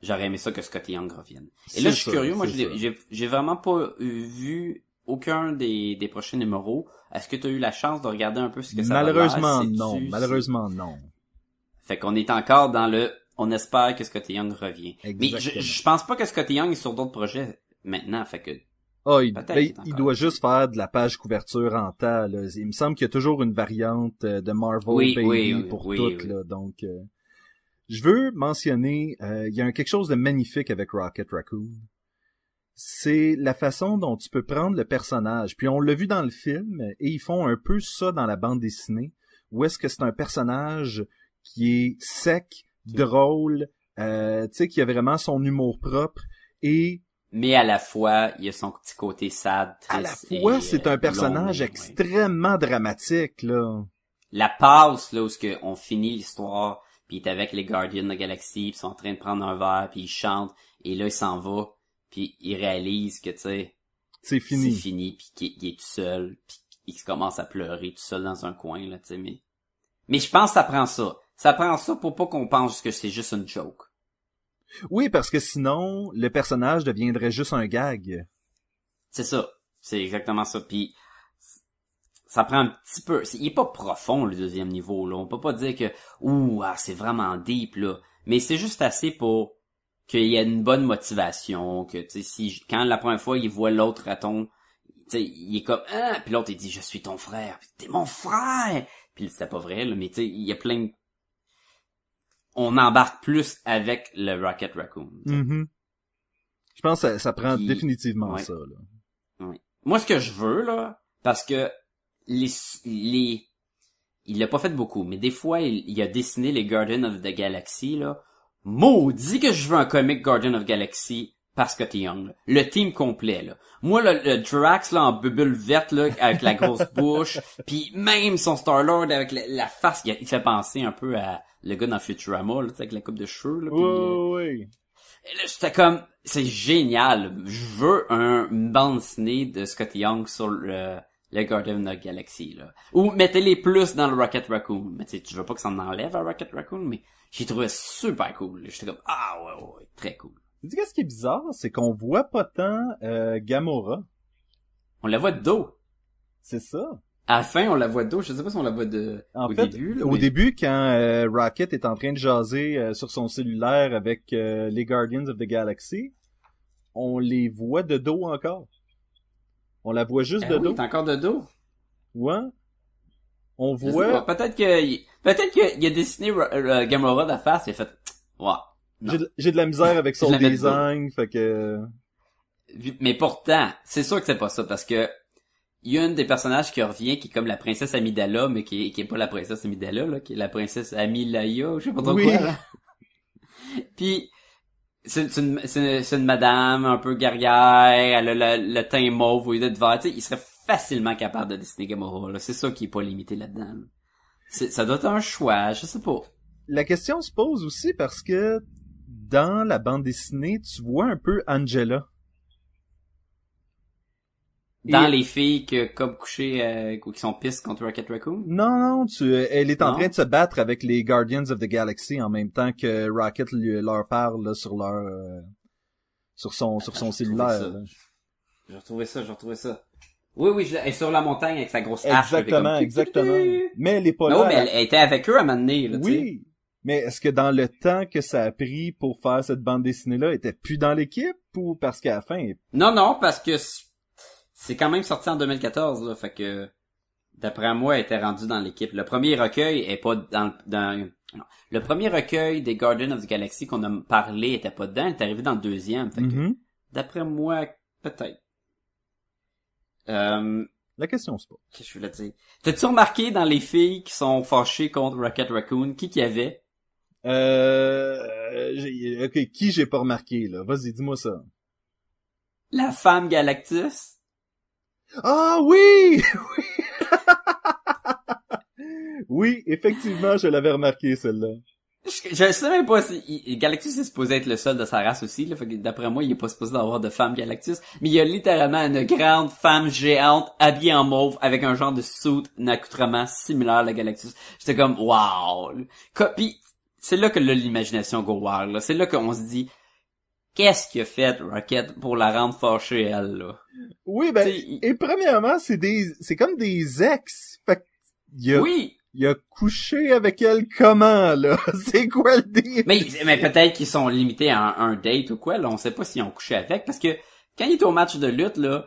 j'aurais aimé ça que Scott Young revienne. Et là, je suis ça, curieux, moi, j'ai vraiment pas euh, vu aucun des, des prochains numéros. Est-ce que tu as eu la chance de regarder un peu ce que ça Malheureusement, non. Malheureusement, non. Fait qu'on est encore dans le, on espère que Scott Young revient. Mais je, pense pas que Scott Young est sur d'autres projets maintenant, fait que, Ah, il, ben, il doit juste faire de la page couverture en temps. Là. Il me semble qu'il y a toujours une variante euh, de Marvel Oui, Baby oui, oui, pour toutes. Là. Donc, euh, je veux mentionner, euh, il y a quelque chose de magnifique avec Rocket Raccoon. C'est la façon dont tu peux prendre le personnage. Puis on l'a vu dans le film, et ils font un peu ça dans la bande dessinée, où est-ce que c'est un personnage qui est sec, drôle, euh, tu sais, qui a vraiment son humour propre, et mais à la fois, il y a son petit côté sad, à la triste fois, c'est euh, un personnage ouais. extrêmement dramatique, là. La passe, là, où on finit l'histoire, puis il est avec les Guardians de la Galaxie, puis ils sont en train de prendre un verre, puis il chante, et là, il s'en va, puis il réalise que, tu sais, C'est fini. c'est fini, puis qu'il il est tout seul, puis il commence à pleurer tout seul dans un coin, là, tu sais, mais... Mais je pense que ça prend ça. Ça prend ça pour pas qu'on pense que c'est juste une joke. Oui, parce que sinon, le personnage deviendrait juste un gag. C'est ça. C'est exactement ça. Puis ça prend un petit peu. c'est- Il est pas profond le deuxième niveau là. On peut pas dire que ouh ah, c'est vraiment deep là. Mais c'est juste assez pour qu'il y ait une bonne motivation. Que tu sais si quand la première fois il voit l'autre raton, tu sais il est comme ah puis l'autre il dit je suis ton frère. Puis, T'es mon frère. Puis c'était pas vrai là. Mais tu sais il y a plein. de- On embarque plus avec le Rocket Raccoon. Mhm. Je pense que ça, ça prend Puis- définitivement ouais. ça, là. Oui. Moi, ce que je veux, là, parce que les, les, il l'a pas fait beaucoup, mais des fois, il, il a dessiné les Guardians of the Galaxy, là. Maudit que je veux un comic Guardian of Galaxy par Scott Young, là. Le team complet, là. Moi, le, le Drax, là, en bubule verte, là, avec la grosse (laughs) bouche, puis même son Star-Lord avec la, la face, il, il fait penser un peu à le gars dans Futurama, là, avec la coupe de cheveux, là. euh, oui. et là, j'étais comme, c'est génial. Je veux un, bande dessinée de Scott Young sur le, le Guardian of the Galaxy, là. Ou mettez-les plus dans le Rocket Raccoon. Mais tu sais, tu veux pas que ça en enlève à Rocket Raccoon, mais j'ai trouvé super cool. J'étais comme, ah ouais, ouais, très cool. Tu dis qu'est-ce qui est bizarre, c'est qu'on voit pas tant euh, Gamora. On la voit de dos. C'est ça. À la fin, on la voit de dos. Je sais pas si on la voit de, En au fait, début, là, au début, quand euh, Rocket est en train de jaser euh, sur son cellulaire avec euh, les Guardians of the Galaxy, on les voit de dos encore. On la voit juste Eh de oui, dos. t'es encore de dos. Ouais. On voit. Peut-être que, peut-être qu'il a dessiné euh, Gamora de la face et a fait, ouais. Non. J'ai de- la misère avec son design, fait que... Mais pourtant, c'est sûr que c'est pas ça, parce que il y a une des personnages qui revient, qui est comme la princesse Amidala, mais qui est, qui est pas la princesse Amidala, là, qui est la princesse Amilaya, je sais pas trop Oui. quoi, là. Puis, c'est une, madame un peu guerrière, elle a le, le teint mauve au lieu d'être vert, il serait facilement capable de dessiner Gamora. C'est ça qui est pas limité là-dedans, Ça doit être un choix, je sais pas. La question se pose aussi parce que dans la bande dessinée, tu vois un peu Angela. Dans Et- les filles que comme couché, euh, qui sont pistes contre Rocket Raccoon? Non, non, tu, elle est en Non? train de se battre avec les Guardians of the Galaxy en même temps que Rocket lui- leur parle là, sur leur euh, sur son sur son cellulaire. J'ai retrouvé ça, j'ai retrouvé ça. Oui, oui, je elle est sur la montagne avec sa grosse hache. Exactement, exactement. Mais elle est pas Non, là. mais elle, elle était avec eux à un moment donné, là, tu sais. oui. Mais est-ce que dans le temps que ça a pris pour faire cette bande dessinée là, elle était plus dans l'équipe ou parce qu'à la fin, elle- Non, non, parce que c'est quand même sorti en 2014, là, fait que d'après moi, elle était rendue dans l'équipe. Le premier recueil est pas dans, dans Le premier recueil des Guardians of the Galaxy qu'on a parlé était pas dedans, il est arrivé dans le deuxième. Fait que, Mhm. D'après moi, peut-être. Euh, La question, c'est pas. qu'est-ce que je voulais dire? T'as-tu remarqué dans les filles qui sont fâchées contre Rocket Raccoon, qui qu'il y avait? Euh, j'ai- ok, qui j'ai pas remarqué, là? Vas-y, dis-moi ça. La femme Galactus? Ah oui! (laughs) oui, effectivement, je l'avais remarqué, celle-là. Je, sais même pas si Galactus est supposé être le seul de sa race aussi, là. D'après moi, il est pas supposé d'avoir de femme Galactus. Mais il y a littéralement une grande femme géante habillée en mauve avec un genre de suit, un accoutrement similaire à la Galactus. J'étais comme wow. Puis c'est là que l'imagination go wild. C'est là qu'on se dit qu'est-ce qu'il a fait Rocket pour la rendre fâchée elle là? Oui, ben, T'sais, et premièrement, c'est des, c'est comme des ex. Fait que, il a, Oui, il a couché avec elle comment, là? (laughs) c'est quoi le deal? Mais, mais peut-être qu'ils sont limités à un, un date ou quoi, là. On sait pas s'ils ont couché avec. Parce que quand il est au match de lutte, là,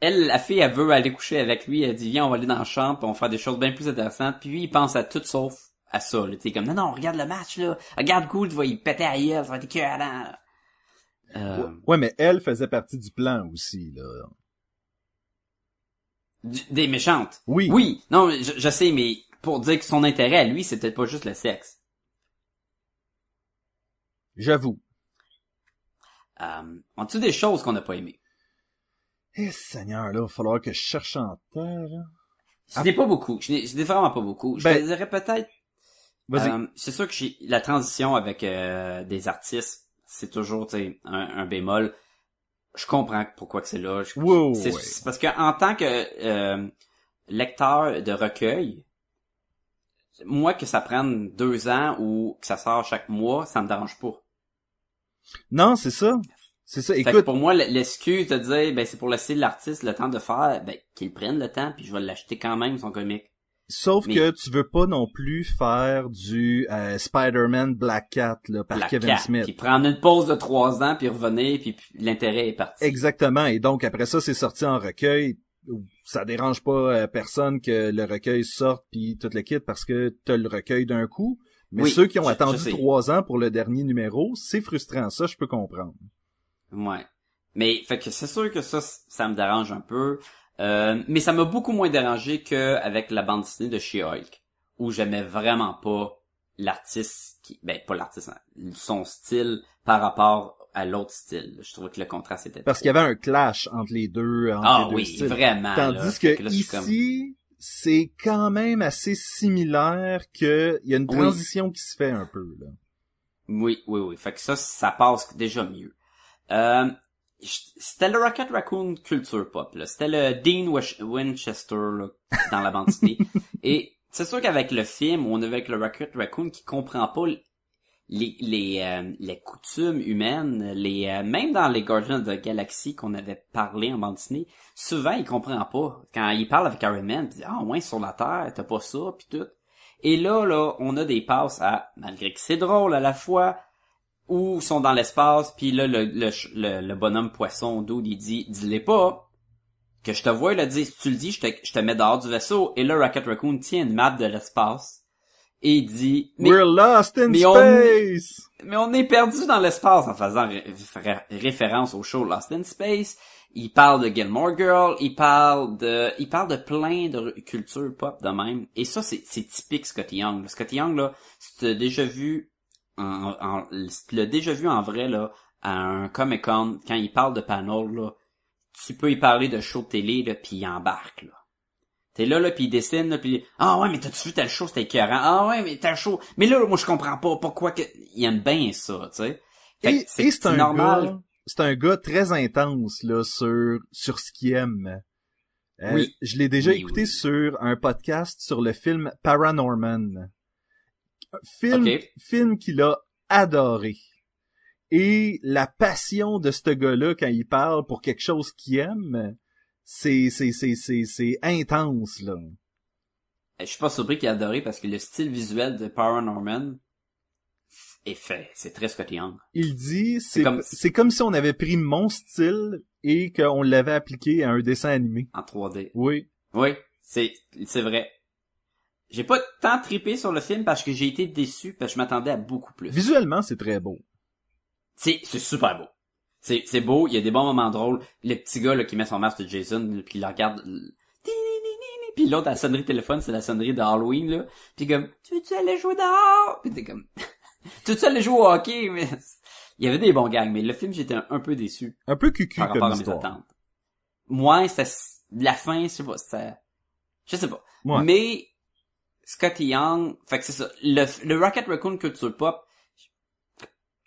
elle, la fille, elle veut aller coucher avec lui. Elle dit, viens, on va aller dans la chambre, on va faire des choses bien plus intéressantes. Puis lui, il pense à tout sauf à ça, là. T'es comme, non, non, regarde le match, là. Regarde Gould, vas y péter à gueule, ça va être écœurant. Euh, Ouais, mais elle faisait partie du plan aussi, là. du- des méchantes. Oui. Oui, non, je, je sais, mais pour dire que son intérêt à lui, c'est peut-être pas juste le sexe. J'avoue. Euh, en dessous des choses qu'on n'a pas aimées? Eh, Seigneur, là, il va falloir que je cherche en terre, là. Je n'ai pas beaucoup. Je n'ai je n'ai vraiment pas beaucoup. Je Ben, te dirais peut-être. Euh, c'est sûr que j'ai la transition avec euh, des artistes, c'est toujours un, un bémol. Je comprends pourquoi que c'est là. Ouais, c'est ouais. c'est parce que en tant que euh, lecteur de recueil, moi que ça prenne deux ans ou que ça sort chaque mois, ça me dérange pas. Non, c'est ça. C'est ça. Fait que Écoute, pour moi, l'excuse de dire ben c'est pour laisser l'artiste le temps de faire, ben qu'il prenne le temps puis je vais l'acheter quand même son comic. Sauf mais- que tu veux pas non plus faire du euh, Spider-Man Black Cat, là, par Kevin Smith. Puis prendre une pause de trois ans, puis revenir, puis, puis l'intérêt est parti. Exactement. Et donc, après ça, c'est sorti en recueil. Ça dérange pas euh, personne que le recueil sorte puis tout le kit parce que t'as le recueil d'un coup. Mais Oui, ceux qui ont je- attendu je trois ans pour le dernier numéro, c'est frustrant. Ça, je peux comprendre. Ouais. Mais fait que c'est sûr que ça, ça me dérange un peu. Euh, mais ça m'a beaucoup moins dérangé que avec la bande dessinée de She-Hulk, où j'aimais vraiment pas l'artiste qui, ben pas l'artiste, hein, son style par rapport à l'autre style. Je trouvais que le contraste était Parce qu'il y avait un clash entre les deux. Entre ah les deux oui, styles. vraiment. Tandis là. que, là, comme- ici, c'est quand même assez similaire que il y a une Oui. transition qui se fait un peu. Là. Oui, oui, oui. Fait que ça, ça passe déjà mieux. Euh, c'était le Rocket Raccoon culture pop, là. C'était le Dean Wish- Winchester, là, dans la bande dessinée. (laughs) Et c'est sûr qu'avec le film, on avait avec le Rocket Raccoon qui comprend pas les, les, euh, les coutumes humaines, les, euh, même dans les Guardians of the Galaxy qu'on avait parlé en bande dessinée, souvent il comprend pas. Quand il parle avec Iron Man, il dit, ah ouais, sur la Terre, t'as pas ça, pis tout. Et là, là, on a des passes à, malgré que c'est drôle à la fois, ils sont dans l'espace, puis là, le, le, le, le bonhomme poisson d'eau, il dit, dis-les pas, que je te vois, il a dit, si tu le dis, je te, je te mets dehors du vaisseau. Et là, Rocket Raccoon tient une map de l'espace, et il dit, mais, We're lost in mais on- space! mais on est perdu dans l'espace en faisant ré- ré- référence au show Lost in Space. Il parle de Gilmore Girl, il parle de, il parle de plein de cultures pop de même. Et ça, c'est, typique Scotty Young. Scotty Young, là, si tu l'as déjà vu en, en si tu l'as déjà vu en vrai, là, à un Comic Con, quand il parle de panel, là, tu peux y parler de show de télé, là, pis il embarque, là. T'es là, là, pis il dessine, là, pis ah ouais, mais t'as-tu vu tel show, c'était écœurant. Ah ouais, mais tel show. Mais là, moi, je comprends pas pourquoi que, il aime bien ça, tu sais. Et, c'est un normal. gars, c'est un gars très intense là sur sur ce qu'il aime. Euh, Oui. Je l'ai déjà Oui, écouté oui. sur un podcast sur le film Paranorman. Film, film qu'il a adoré. Et la passion de ce gars-là quand il parle pour quelque chose qu'il aime, c'est c'est c'est c'est c'est intense là. Je suis pas surpris qu'il a adoré parce que le style visuel de Paranorman est fait. C'est très Scotty Young. Il dit c'est comme- c'est comme si on avait pris mon style et qu'on l'avait appliqué à un dessin animé. En 3D. Oui. Oui, c'est, c'est vrai. J'ai pas tant trippé sur le film parce que j'ai été déçu parce que je m'attendais à beaucoup plus. Visuellement, c'est très beau. C'est c'est super beau. C'est c'est beau, il y a des bons moments drôles. Le petit gars là, qui met son masque de Jason puis il regarde puis l'autre la sonnerie de téléphone, c'est la sonnerie de Halloween là. Puis comme tu veux-tu aller jouer dehors Puis t'es comme tu veux-tu aller jouer au hockey mais il y avait des bons gags mais le film j'étais un, un peu déçu Un peu cucu par rapport comme à mes attentes. Moi, c'était la fin, je sais pas, je sais pas. Ouais. Mais Scotty Young, fait que c'est ça. Le, le Rocket Raccoon Culture Pop,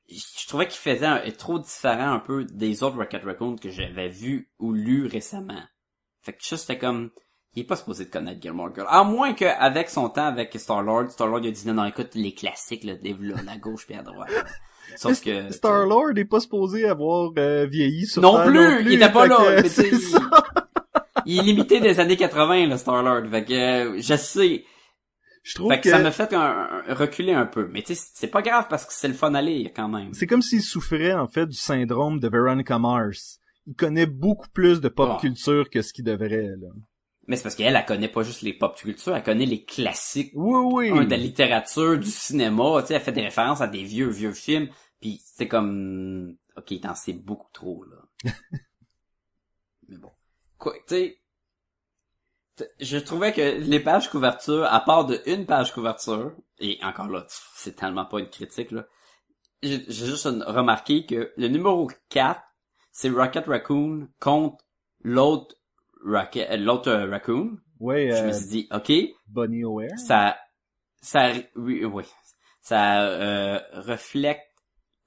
je, je trouvais qu'il faisait un, est trop différent un peu des autres Rocket Raccoon que j'avais vu ou lu récemment. Fait que ça, c'était comme, il est pas supposé de connaître Gilmore Girl. À moins qu'avec son temps avec Star-Lord, Star-Lord il a dit non, non, écoute, les classiques, là, là, à gauche puis à droite. (laughs) Sauf que... Star-Lord n'est pas supposé avoir euh, vieilli sur Non Terre plus, il était pas là, que mais. (laughs) Il est limité des années 80, le Star-Lord. Fait que, euh, je sais. Je trouve Fait que, que ça me fait un, un- reculer un peu. Mais tu sais, c'est pas grave parce que c'est le fun à lire quand même. c'est comme s'il souffrait en fait du syndrome de Veronica Mars. Il connaît beaucoup plus de pop Ah. culture que ce qu'il devrait là. Mais c'est parce qu'elle, elle connaît pas juste les pop culture, elle connaît les classiques Oui oui. un, de la littérature, du cinéma, tu sais, elle fait des références à des vieux, vieux films, puis c'est comme, ok, t'en sais beaucoup trop, là. (laughs) Mais bon. Quoi, tu sais, je trouvais que les pages couverture, à part de une page couverture, et encore là, c'est tellement pas une critique, là, j'ai juste remarqué que le numéro 4, c'est Rocket Raccoon contre l'autre Rocket, euh, l'autre euh, Raccoon. Ouais, Je me euh, suis dit, ok, Bonnie O'Hare. ça ça oui, oui ça euh, reflète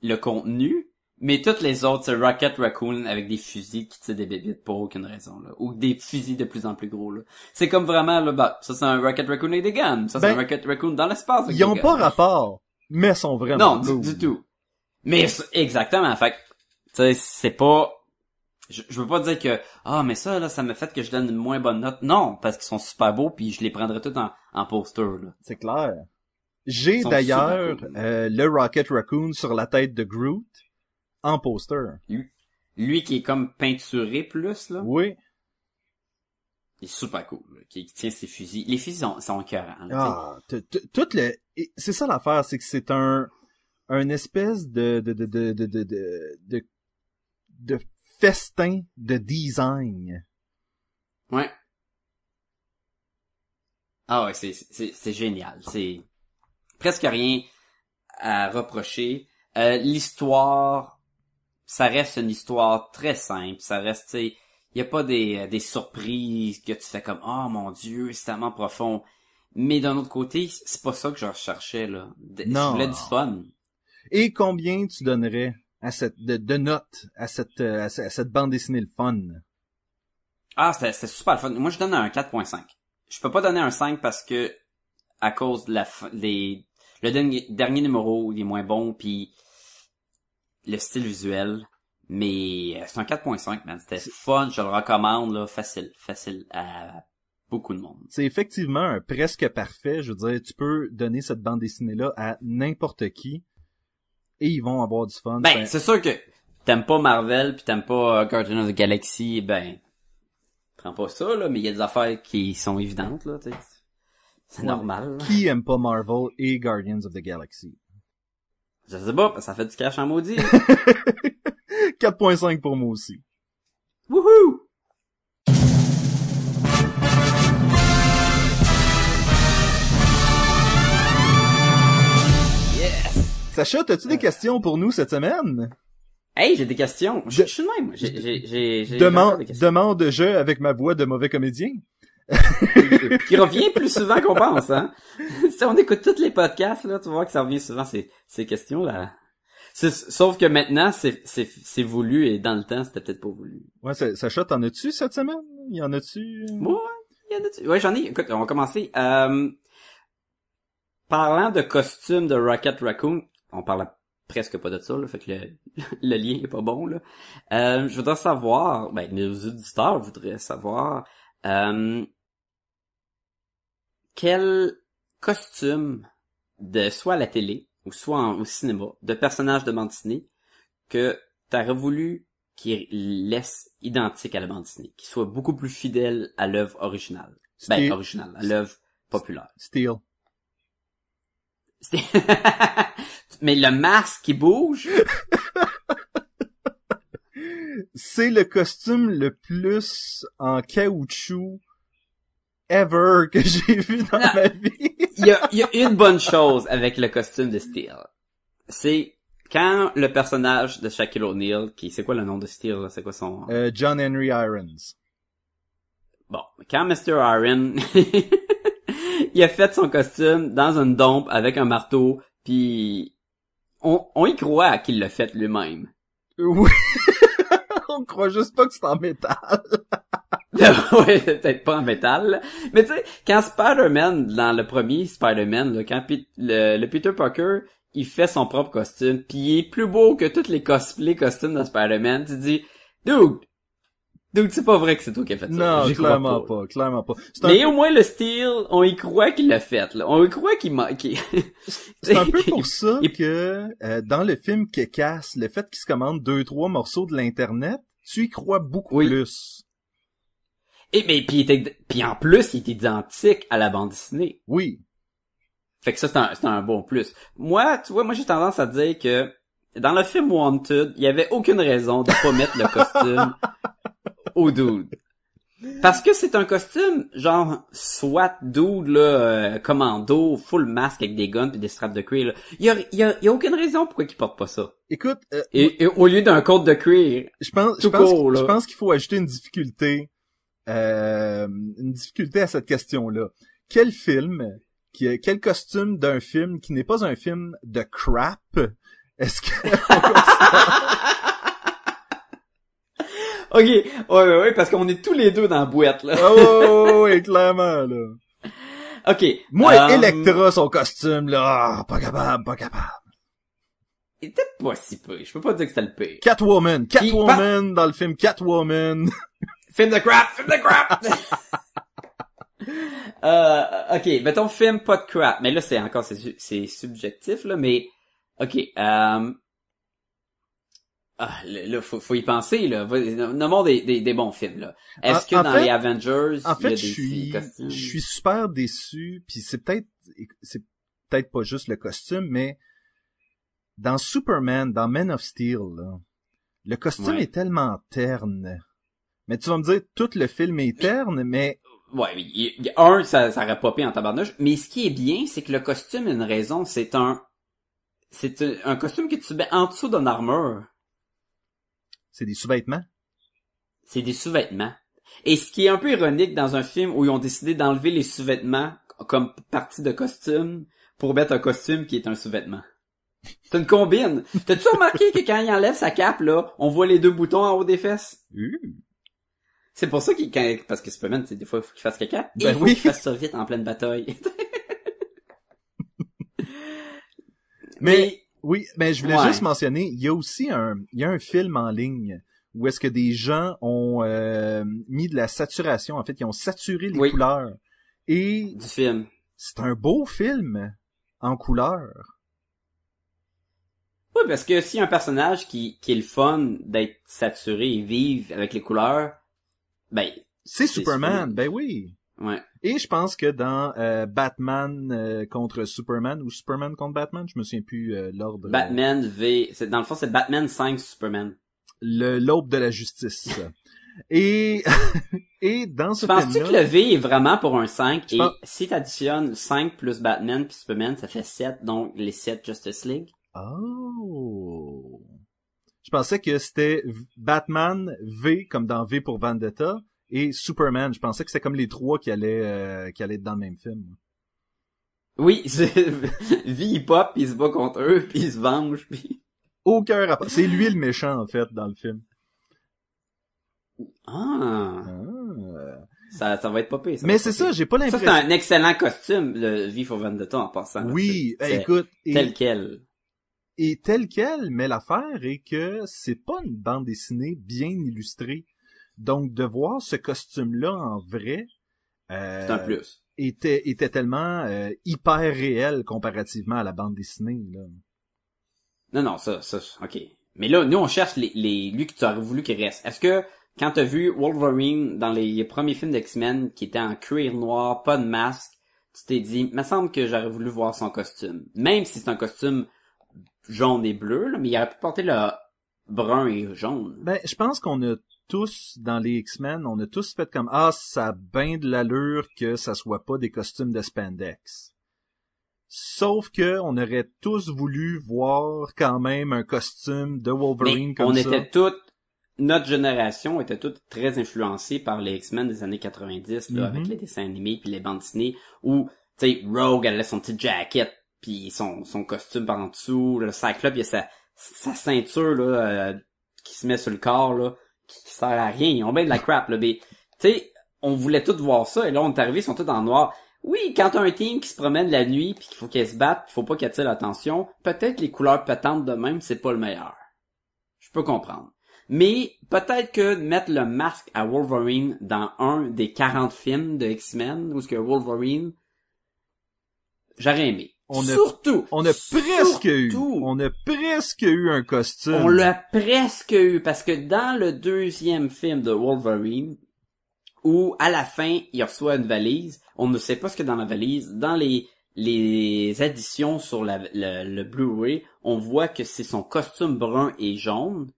le contenu mais toutes les autres c'est Rocket Raccoon avec des fusils qui tirent des bébites pour aucune raison là. Ou des fusils de plus en plus gros là. C'est comme vraiment là bah ça c'est un Rocket Raccoon avec des guns. Ça c'est Ben, un Rocket Raccoon dans l'espace Ils ont pas rapport, mais sont vraiment non du, cool. du tout. Mais exactement. Fait tu sais c'est pas je, je veux pas dire que ah mais ça là ça me fait que je donne une moins bonne note. Non parce qu'ils sont super beaux puis je les prendrais tous en, en poster là. C'est clair. J'ai d'ailleurs cool. euh, le Rocket Raccoon sur la tête de Groot en poster. Lui, lui qui est comme peinturé plus, là. Oui. Il est super cool, qui tient ses fusils. Les fusils sont, sont cœur. Ah, tout. C'est ça l'affaire, c'est que c'est un... Un espèce de, de, de, de, de, de, de, festin de design. Ouais. Ah ouais, c'est, c'est, c'est génial. C'est presque rien à reprocher. Euh, l'histoire ça reste une histoire très simple ça reste tu sais il y a pas des des surprises que tu fais comme oh mon dieu c'est tellement profond mais d'un autre côté c'est pas ça que je recherchais là De- je Non. voulais du fun Et combien tu donnerais à cette, de, de notes à cette, euh, à, ce- à cette bande dessinée le fun? Ah, c'était c'était super le fun. Moi, je donne un 4.5. Je peux pas donner un 5 parce que à cause de la des le dernier, dernier numéro, il est moins bon puis le style visuel, mais euh, c'est un 4.5 man, c'était fun, je le recommande là, facile, facile à beaucoup de monde. C'est effectivement un presque parfait. Je veux dire, tu peux donner cette bande dessinée-là à n'importe qui et ils vont avoir du fun. Ben, c'est sûr que t'aimes pas Marvel puis t'aimes pas euh, Guardians of the Galaxy, ben prends pas ça là, mais il y a des affaires qui sont évidentes là, tu. C'est Ouais. normal. là. qui aime pas Marvel et Guardians of the Galaxy? Je sais pas, parce que ça fait du cash en maudit. (laughs) 4.5 pour moi aussi. Wouhou! Yes! Sacha, as-tu des questions pour nous cette semaine? Hey, j'ai des questions. Je De- je suis le même. J'ai, j'ai, Demande, demande je avec ma voix de mauvais comédien. (laughs) Qui revient plus souvent qu'on pense, hein. (laughs) si on écoute tous les podcasts, là, tu vois que ça revient souvent, ces, ces questions-là. Sauf que maintenant, c'est, c'est, c'est voulu et dans le temps, c'était peut-être pas voulu. Ouais, Sa- Sacha, t'en as-tu cette semaine? Y en a-tu? Ouais, il y en a Ouais, j'en ai. Écoute, on va commencer. Euh, parlant de costumes de Rocket Raccoon, on parle presque pas de ça, là, fait que le, (laughs) le lien est pas bon, là. Euh, je voudrais savoir, ben, nos auditeurs voudraient savoir, euh, quel costume de soit à la télé ou soit en- au cinéma de personnages de bande dessinée que t'aurais voulu qui laisse identique à la bande dessinée, qui soit beaucoup plus fidèle à l'œuvre originale? Ben, originale, à l'œuvre populaire. Steel. (laughs) Mais le masque qui bouge, (laughs) C'est le costume le plus en caoutchouc ever que (laughs) j'ai vu dans Non. ma vie. il y a, il y a une bonne chose avec le costume de Steel. C'est quand le personnage de Shaquille O'Neal, qui c'est quoi le nom de Steel, là? c'est quoi son... Euh, John Henry Irons. Bon, quand Mr. Iron, (laughs) il a fait son costume dans une dompe avec un marteau, puis on, on y croit qu'il l'a fait lui-même. Oui. (laughs) On croit juste pas que c'est en métal. (laughs) ouais, peut-être pas en métal. là. Mais tu sais, quand Spider-Man, dans le premier Spider-Man, quand le, le Peter Parker, il fait son propre costume, puis il est plus beau que tous les cosplays costumes de Spider-Man, tu dis, dude, dude, c'est pas vrai que c'est toi qui as fait ça. Non, clairement pas. clairement pas. Un, Mais au moins le style, on y croit qu'il l'a fait, là. On y croit qu'il m'a, (laughs) c'est un peu pour (laughs) ça que euh, dans le film Kekas, le fait qu'il se commande deux trois morceaux de l'internet, tu y crois beaucoup Oui. plus. Et mais puis, était- puis en plus, il est identique à la bande dessinée. Oui. Fait que ça, c'est un, c'est un bon plus. Moi, tu vois, moi, j'ai tendance à dire que dans le film Wanted, il y avait aucune raison de pas mettre le costume au dude. Parce que c'est un costume, genre, SWAT dude, là, euh, commando, full masque avec des guns puis des straps de cuir, là. Il y a, il y a, il y a aucune raison pourquoi il porte pas ça. Écoute, euh, Et, et au lieu d'un code de cuir, je pense, je pense, court, je pense qu'il faut ajouter une difficulté, euh, une difficulté à cette question-là. Quel film, qui, quel costume d'un film qui n'est pas un film de crap, est-ce que (laughs) Ok, ouais, ouais, ouais, parce qu'on est tous les deux dans la boîte, là. oh, oui, clairement là. Ok. Moi, euh, Electra, son costume là, ah, pas capable, pas capable. Il était pas si peu. Je peux pas dire que c'était le pire. Catwoman, Catwoman dans le film Catwoman. (laughs) Film de crap! Film de crap! (laughs) euh, ok, mettons film pas de crap. Mais là, c'est encore, c'est, su- c'est subjectif, là, mais, ok, euh, ah, là, là, faut, faut y penser, là. Nommons des, des, des bons films, là. Est-ce En- que en dans fait- les Avengers, En il y a fait, des je suis, costumes? je suis super déçu, puis c'est peut-être, c'est peut-être pas juste le costume, mais dans Superman, dans Man of Steel, là, le costume Ouais. est tellement terne. Mais tu vas me dire, tout le film est terne, mais Ouais, il, un, ça, ça aurait popé en tabarnouche. Mais ce qui est bien, c'est que le costume a une raison. C'est un, c'est un, un costume que tu mets en dessous d'une armure. c'est des sous-vêtements. C'est des sous-vêtements. Et ce qui est un peu ironique dans un film où ils ont décidé d'enlever les sous-vêtements comme partie de costume pour mettre un costume qui est un sous-vêtement. C'est une combine. T'as-tu remarqué que quand il enlève sa cape, là, on voit les deux boutons en haut des fesses? Euh, C'est pour ça qu'il, quand- parce que Superman, des fois, il faut qu'il fasse caca. Et Ben il faut oui. qu'il fasse ça vite en pleine bataille. (laughs) Mais- Oui, mais je voulais Ouais. juste mentionner, il y a aussi un, il y a un film en ligne où est-ce que des gens ont euh, mis de la saturation, en fait, ils ont saturé les Oui. couleurs. Et du film. c'est un beau film en couleur. Oui, parce que a un personnage qui, qui est le fun d'être saturé et vivre avec les couleurs, ben, C'est Superman, Superman. ben oui. ouais. Et je pense que dans euh, Batman euh, contre Superman ou Superman contre Batman, je me souviens plus euh, l'ordre. Batman V, dans le fond, c'est Batman 5 Superman. Le l'aube de la justice. (laughs) et (laughs) et dans ce Tu penses-tu que le V est vraiment pour un 5 Je et pense- si t'additionnes 5 plus Batman puis Superman, ça fait 7, donc les 7 Justice League? Oh. Je pensais que c'était Batman V comme dans V pour Vendetta et Superman. Je pensais que c'était comme les trois qui allaient euh, qui allaient être dans le même film. Oui, (laughs) V il pop puis il se bat contre eux puis il se venge puis... Aucun rapport. C'est lui le méchant en fait dans le film. Ah, Ah. ça, ça va être popé, ça. Mais c'est ça, j'ai pas Ça, l'impression. c'est un excellent costume, le V for Vendetta en passant. Oui, écoute, et, tel quel. Et tel quel, mais l'affaire est que c'est pas une bande dessinée bien illustrée. Donc de voir ce costume-là en vrai euh, C'est un plus. était était tellement euh, hyper réel comparativement à la bande dessinée. Là. Non, non, ça, ça, ok. Mais là, nous, on cherche les, les, lui que tu aurais voulu qu'il reste. Est-ce que, quand t'as vu Wolverine dans les premiers films d'X-Men, qui était en cuir noir, pas de masque, tu t'es dit, me semble que j'aurais voulu voir son costume. Même si c'est un costume jaune et bleu, là, mais il aurait pu porter le brun et jaune. Ben, je pense qu'on a tous, dans les X-Men, on a tous fait comme, ah, ça a bien de l'allure que ça soit pas des costumes de spandex. Sauf que on aurait tous voulu voir quand même un costume de Wolverine Mais comme on ça. était toutes, notre génération était toute très influencée par les X-Men des années 90, là, Mhm. avec les dessins animés puis les bandes dessinées, où, tu sais, Rogue, elle a son petit jacket puis son, son costume par en dessous, le Cyclope, il a sa, sa ceinture, là, euh, qui se met sur le corps, là, qui, qui sert à rien. Ils ont bien de la crap, là, mais, tu sais, on voulait tous voir ça, et là, on est arrivé, ils sont tous en noir. Oui, quand t'as un team qui se promène la nuit puis qu'il faut qu'elle se batte, faut pas qu'elle attire l'attention, peut-être les couleurs pétantes de même, c'est pas le meilleur. Je peux comprendre. Mais peut-être que mettre le masque à Wolverine dans un des 40 films de X-Men, où ce que Wolverine, j'aurais aimé. On a- surtout, On a presque eu, on a presque eu un costume. on l'a presque eu, parce que dans le deuxième film de Wolverine, où à la fin, il reçoit une valise, on ne sait pas ce a dans la valise, dans les, les additions sur la, le, le Blu-ray, on voit que c'est son costume brun et jaune,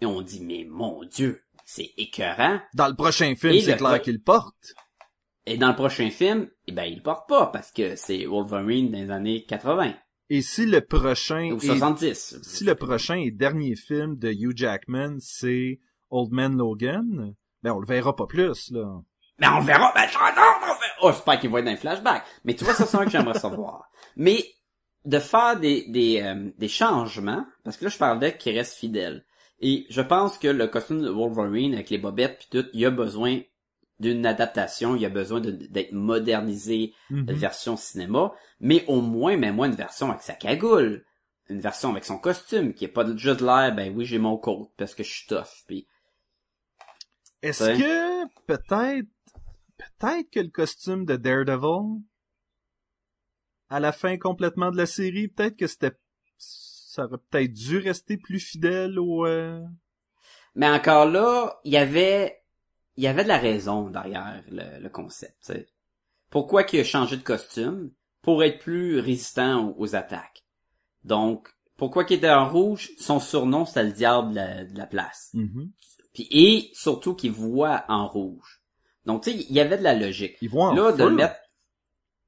et on dit, mais mon dieu, c'est écœurant. Dans le prochain film, c'est clair qu'il porte. Et dans le prochain film, eh ben, il le porte pas, parce que c'est Wolverine des années 80, Et si le prochain ou est- 70. si le prochain et dernier film de Hugh Jackman, c'est Old Man Logan, ben on le verra pas plus, là. Mais on verra, ben, non, non, non, ben, oh, j'espère qu'il va être dans les flashbacks. Mais tu vois, ça, c'est un que j'aimerais (laughs) savoir. Mais, de faire des, des, euh, des changements, parce que là, je parlais qu'il reste fidèle. Et je pense que le costume de Wolverine, avec les bobettes puis tout, il a besoin d'une adaptation, il a besoin de- d'être modernisé, Mhm. de version cinéma, mais au moins, mets-moi une version avec sa cagoule. Une version avec son costume, qui est pas juste l'air, ben oui, j'ai mon coat, parce que je suis tough, puis Est-ce Ouais. que peut-être peut-être que le costume de Daredevil à la fin complètement de la série, peut-être que c'était ça aurait peut-être dû rester plus fidèle au euh, Mais encore là, il y avait, il y avait de la raison derrière le, le concept. Pourquoi qu'il a changé de costume? Pour être plus résistant aux, aux attaques. Donc, pourquoi qu'il était en rouge? Son surnom c'était le diable de la, de la place. mhm. Puis et surtout qu'il voit en rouge. Donc tu sais, il y avait de la logique. Ils vont en là, de le mettre,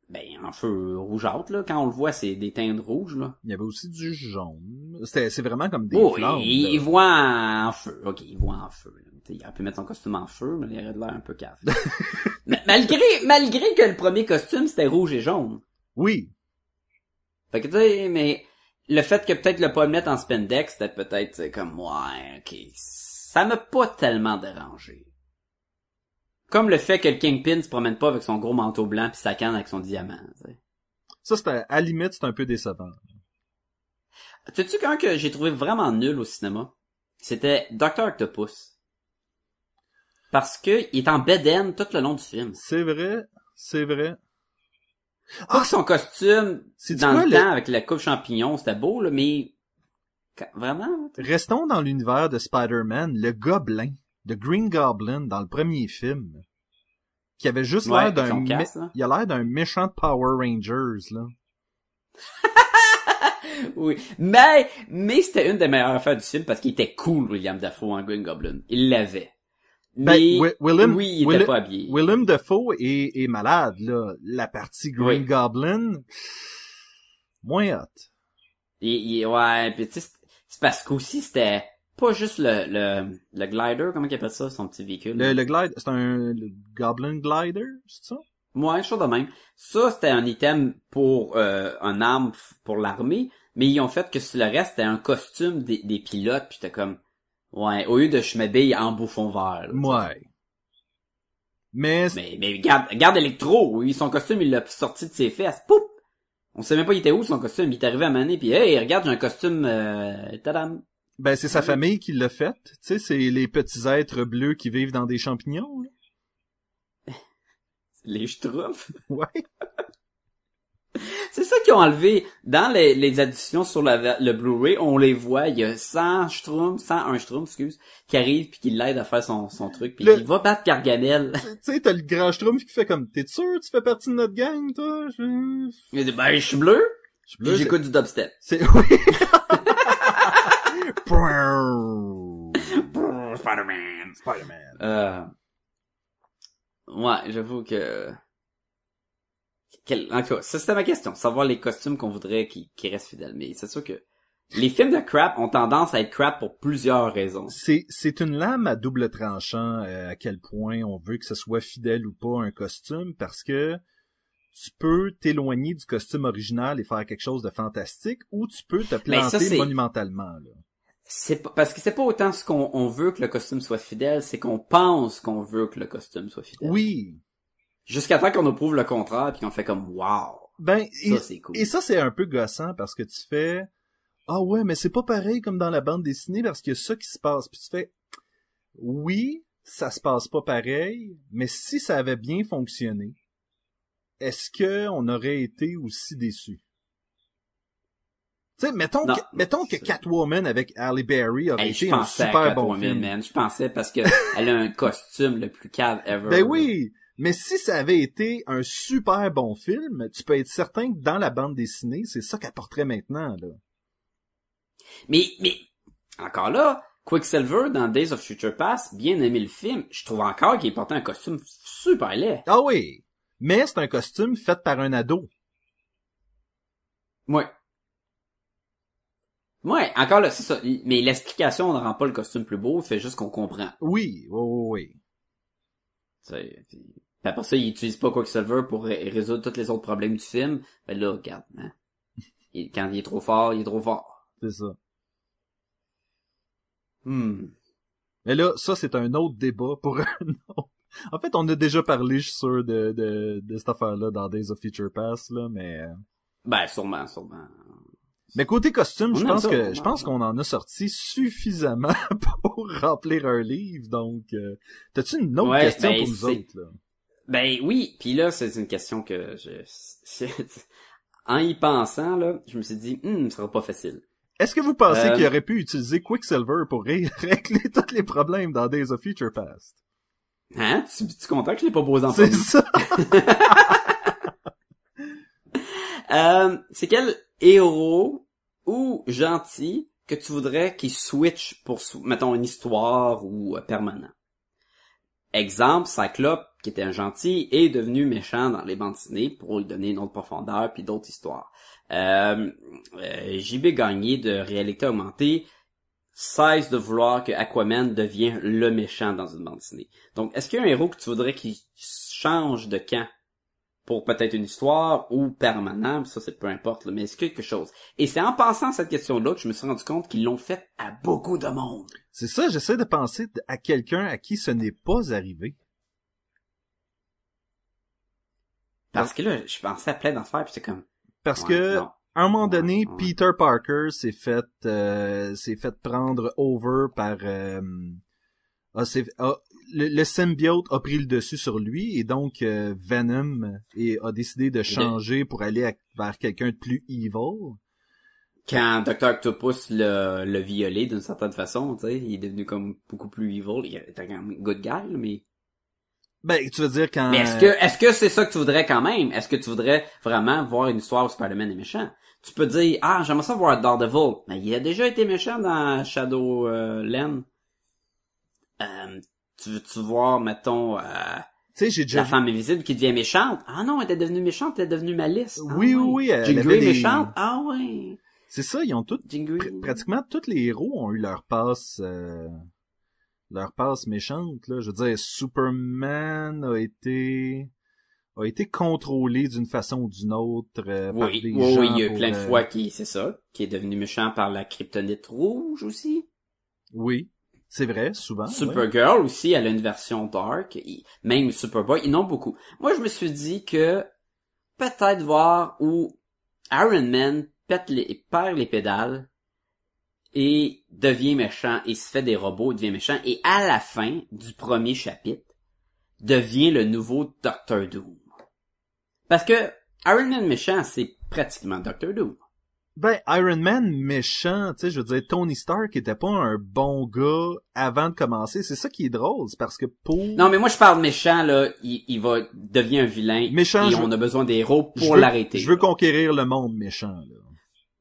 ben en feu rougeâtre là, quand on le voit, c'est des teintes rouges là. Il y avait aussi du jaune. C'est vraiment comme des Oh, flammes. il, il voit en feu. Ok, il voit en feu. là. T'sais, Il aurait pu mettre son costume en feu, mais il aurait de l'air un peu cave. (laughs) Mais malgré, malgré que le premier costume, c'était rouge et jaune. Oui, Fait que tu sais, mais le fait que peut-être le pas le mettre en spandex, c'était peut-être comme, ouais, ok, ça m'a pas tellement dérangé. Comme le fait que le Kingpin se promène pas avec son gros manteau blanc pis sa canne avec son diamant, tu sais. ça c'était à limite c'est un peu décevant. T'as-tu qu'un que j'ai trouvé vraiment nul au cinéma? C'était Dr. Octopus. Parce que il est en bedaine tout le long du film. C'est vrai, c'est vrai. Pas que son costume, C'est dans quoi le le- temps, avec la coupe champignon, c'était beau, là, mais... Vraiment? Restons dans l'univers de Spider-Man, le Goblin, de Green Goblin dans le premier film, qui avait juste Ouais, l'air d'un, mé- il a l'air d'un méchant de Power Rangers là. (laughs) Oui. Mais, mais c'était une des meilleures affaires du film parce qu'il était cool, William Dafoe en Green Goblin. Il l'avait. Ben, Mais, Wi- Willem, oui, il était pas habillé. Willem Dafoe est, est malade là. La partie Green Oui. Goblin, moins hot. Il- ouais, pis tu sais, c'est- parce qu'aussi c'était pas juste le, le, le glider, comment il appelle ça, son petit véhicule? Le, le glide, c'est un le Goblin Glider, c'est ça? Ouais, chose de même. Ça, c'était un item pour euh, un arme pour l'armée, mais ils ont fait que sur le reste, c'était un costume des, des pilotes, puis c'était comme... Ouais, au lieu de je m'habille en bouffon vert. là, Ouais. Mais, Mais, mais regarde, regarde Electro, oui, son costume, il l'a sorti de ses fesses. Poup! On sait même pas il était où son costume. Il est arrivé à Mané puis hey, regarde, j'ai un costume euh, tadam. ben c'est sa famille qui l'a fait. Tu sais, c'est les petits êtres bleus qui vivent dans des champignons. là. (laughs) Les schtroumpfs? Ouais. (laughs) (laughs) C'est ça qu'ils ont enlevé. Dans les, les additions sur la- le Blu-ray, on les voit, il y a 100 Schtroumpfs, 101 Schtroumpfs, excuse, qui arrive puis qui l'aide à faire son, son truc, puis Le- il va battre Gargamel. Tu sais, t'as le grand Schtroumpf qui fait comme, t'es sûr tu fais partie de notre gang, toi? Je... Il dit, ben, je suis bleu, Je suis puis bleu, j'écoute du dubstep. C'est, (laughs) oui. (laughs) Spider-Man. Spider-Man. Euh... Ouais, j'avoue que... Quel... En tout cas, ça c'était ma question. Savoir les costumes qu'on voudrait qui, qui restent fidèles. Mais c'est sûr que les films de crap ont tendance à être crap pour plusieurs raisons. C'est, c'est une lame à double tranchant euh, à quel point on veut que ce soit fidèle ou pas un costume parce que tu peux t'éloigner du costume original et faire quelque chose de fantastique ou tu peux te ça, planter monumentalement. Là. C'est pas, parce que c'est pas autant ce qu'on on veut que le costume soit fidèle, c'est qu'on pense qu'on veut que le costume soit fidèle. Oui. Jusqu'à temps qu'on nous prouve le contraire puis qu'on fait comme wow. Ben, Ça c'est cool. et ça c'est un peu gossant parce que tu fais ah ouais mais c'est pas pareil comme dans la bande dessinée parce qu'il y a ça qui se passe puis tu fais oui ça se passe pas pareil mais si ça avait bien fonctionné est-ce que on aurait été aussi déçus? Tu sais mettons Non, que, mettons que Catwoman avec Halle Berry aurait Hey, je été un à super bon film man. Je pensais parce que elle a un costume le plus cave ever. Ben oui, mais si ça avait été un super bon film, tu peux être certain que dans la bande dessinée, c'est ça qu'apporterait maintenant, là. Mais, mais, encore là, Quicksilver dans Days of Future Past, bien aimé le film, je trouve encore qu'il portait un costume super laid. Ah oui, mais c'est un costume fait par un ado. Ouais. Ouais, encore là, c'est ça. Mais l'explication ne rend pas le costume plus beau, fait juste qu'on comprend. Oui, oui, oui, oui. Puis puis après ça, il utilise pas Quicksilver pour ré- résoudre tous les autres problèmes du film. Ben là, regarde, hein. (laughs) Il- quand il est trop fort, il est trop fort. C'est ça. Hmm. Mais là, ça, c'est un autre débat pour (laughs) un autre. En fait, on a déjà parlé, je suis sûr, de, de, de cette affaire-là dans Days of Future Past, là, mais... euh, Ben, sûrement, sûrement. Mais côté costume, je pense ça, que je pense qu'on en a sorti suffisamment (laughs) pour remplir un livre. Donc, euh, t'as-tu une autre Ouais, question ben, pour nous autres là? Ben oui, puis là, c'est une question que je... en y pensant, là, je me suis dit, hum, ce sera pas facile. Est-ce que vous pensez Euh, qu'il aurait pu utiliser Quicksilver pour ré- (laughs) régler tous les problèmes dans Days of Future Past? Hein? Tu tu es content que je l'ai pas posé en C'est ça. (laughs) Euh, c'est quel héros ou gentil que tu voudrais qu'il switch pour, mettons, une histoire ou euh, permanent? Exemple, Cyclope, qui était un gentil, est devenu méchant dans les bandes dessinées pour lui donner une autre profondeur puis d'autres histoires. Euh, euh, JB Gagné de Réalité Augmentée cesse de vouloir que Aquaman devienne le méchant dans une bande dessinée. Donc, est-ce qu'il y a un héros que tu voudrais qu'il change de camp? Pour peut-être une histoire ou permanent, ça c'est peu importe, là, mais est-ce quelque chose? Et c'est en pensant à cette question-là que je me suis rendu compte qu'ils l'ont fait à beaucoup de monde. C'est ça, j'essaie de penser à quelqu'un à qui ce n'est pas arrivé. Parce que là, je pensais à plein d'affaires, puis c'est comme... Parce ouais, que non. à un moment donné, ouais. Peter Parker s'est fait euh, s'est fait prendre over par euh, a- s'est- a- le, le symbiote a pris le dessus sur lui et donc euh, Venom et a décidé de changer pour aller à- vers quelqu'un de plus evil. Quand Dr. Octopus l'a l'a violé d'une certaine façon, tu sais, il est devenu comme beaucoup plus evil. Il était quand même good guy, mais... Ben, tu veux dire quand Mais est-ce que est-ce que c'est ça que tu voudrais quand même? Est-ce que tu voudrais vraiment voir une histoire où Spider-Man est méchant? Tu peux dire Ah, j'aimerais ça voir Daredevil. Mais il a déjà été méchant dans Shadowland. Euh, tu veux-tu voir, mettons, euh, tu sais, j'ai déjà la vu- femme invisible qui devient méchante? Ah non, elle était devenue méchante, elle est devenue malice. Ah Oui, oui, oui, elle Jean avait des- méchante? Ah ouais. C'est ça, ils ont tous pr- pratiquement tous les héros ont eu leur passe euh, leur passe méchante là. Je veux dire, Superman a été a été contrôlé d'une façon ou d'une autre euh, par Oui, des oui, gens oui, il y a eu plein de fois qui, c'est ça, qui est devenu méchant par la kryptonite rouge aussi. Oui, c'est vrai, souvent. Supergirl aussi, elle a une version dark. Même Superboy, ils en ont beaucoup. Moi, je me suis dit que peut-être voir où Iron Man pète les, perd les pédales et devient méchant et se fait des robots, devient méchant et à la fin du premier chapitre devient le nouveau Doctor Doom. Parce que Iron Man méchant, c'est pratiquement Doctor Doom. Ben, Iron Man méchant, tu sais, je veux dire, Tony Stark était pas un bon gars avant de commencer. C'est ça qui est drôle, c'est parce que pour... Non, mais moi je parle méchant, là, il, il va devient un vilain. Méchant, et je on a besoin des héros pour l'arrêter. Je veux conquérir le monde méchant, là.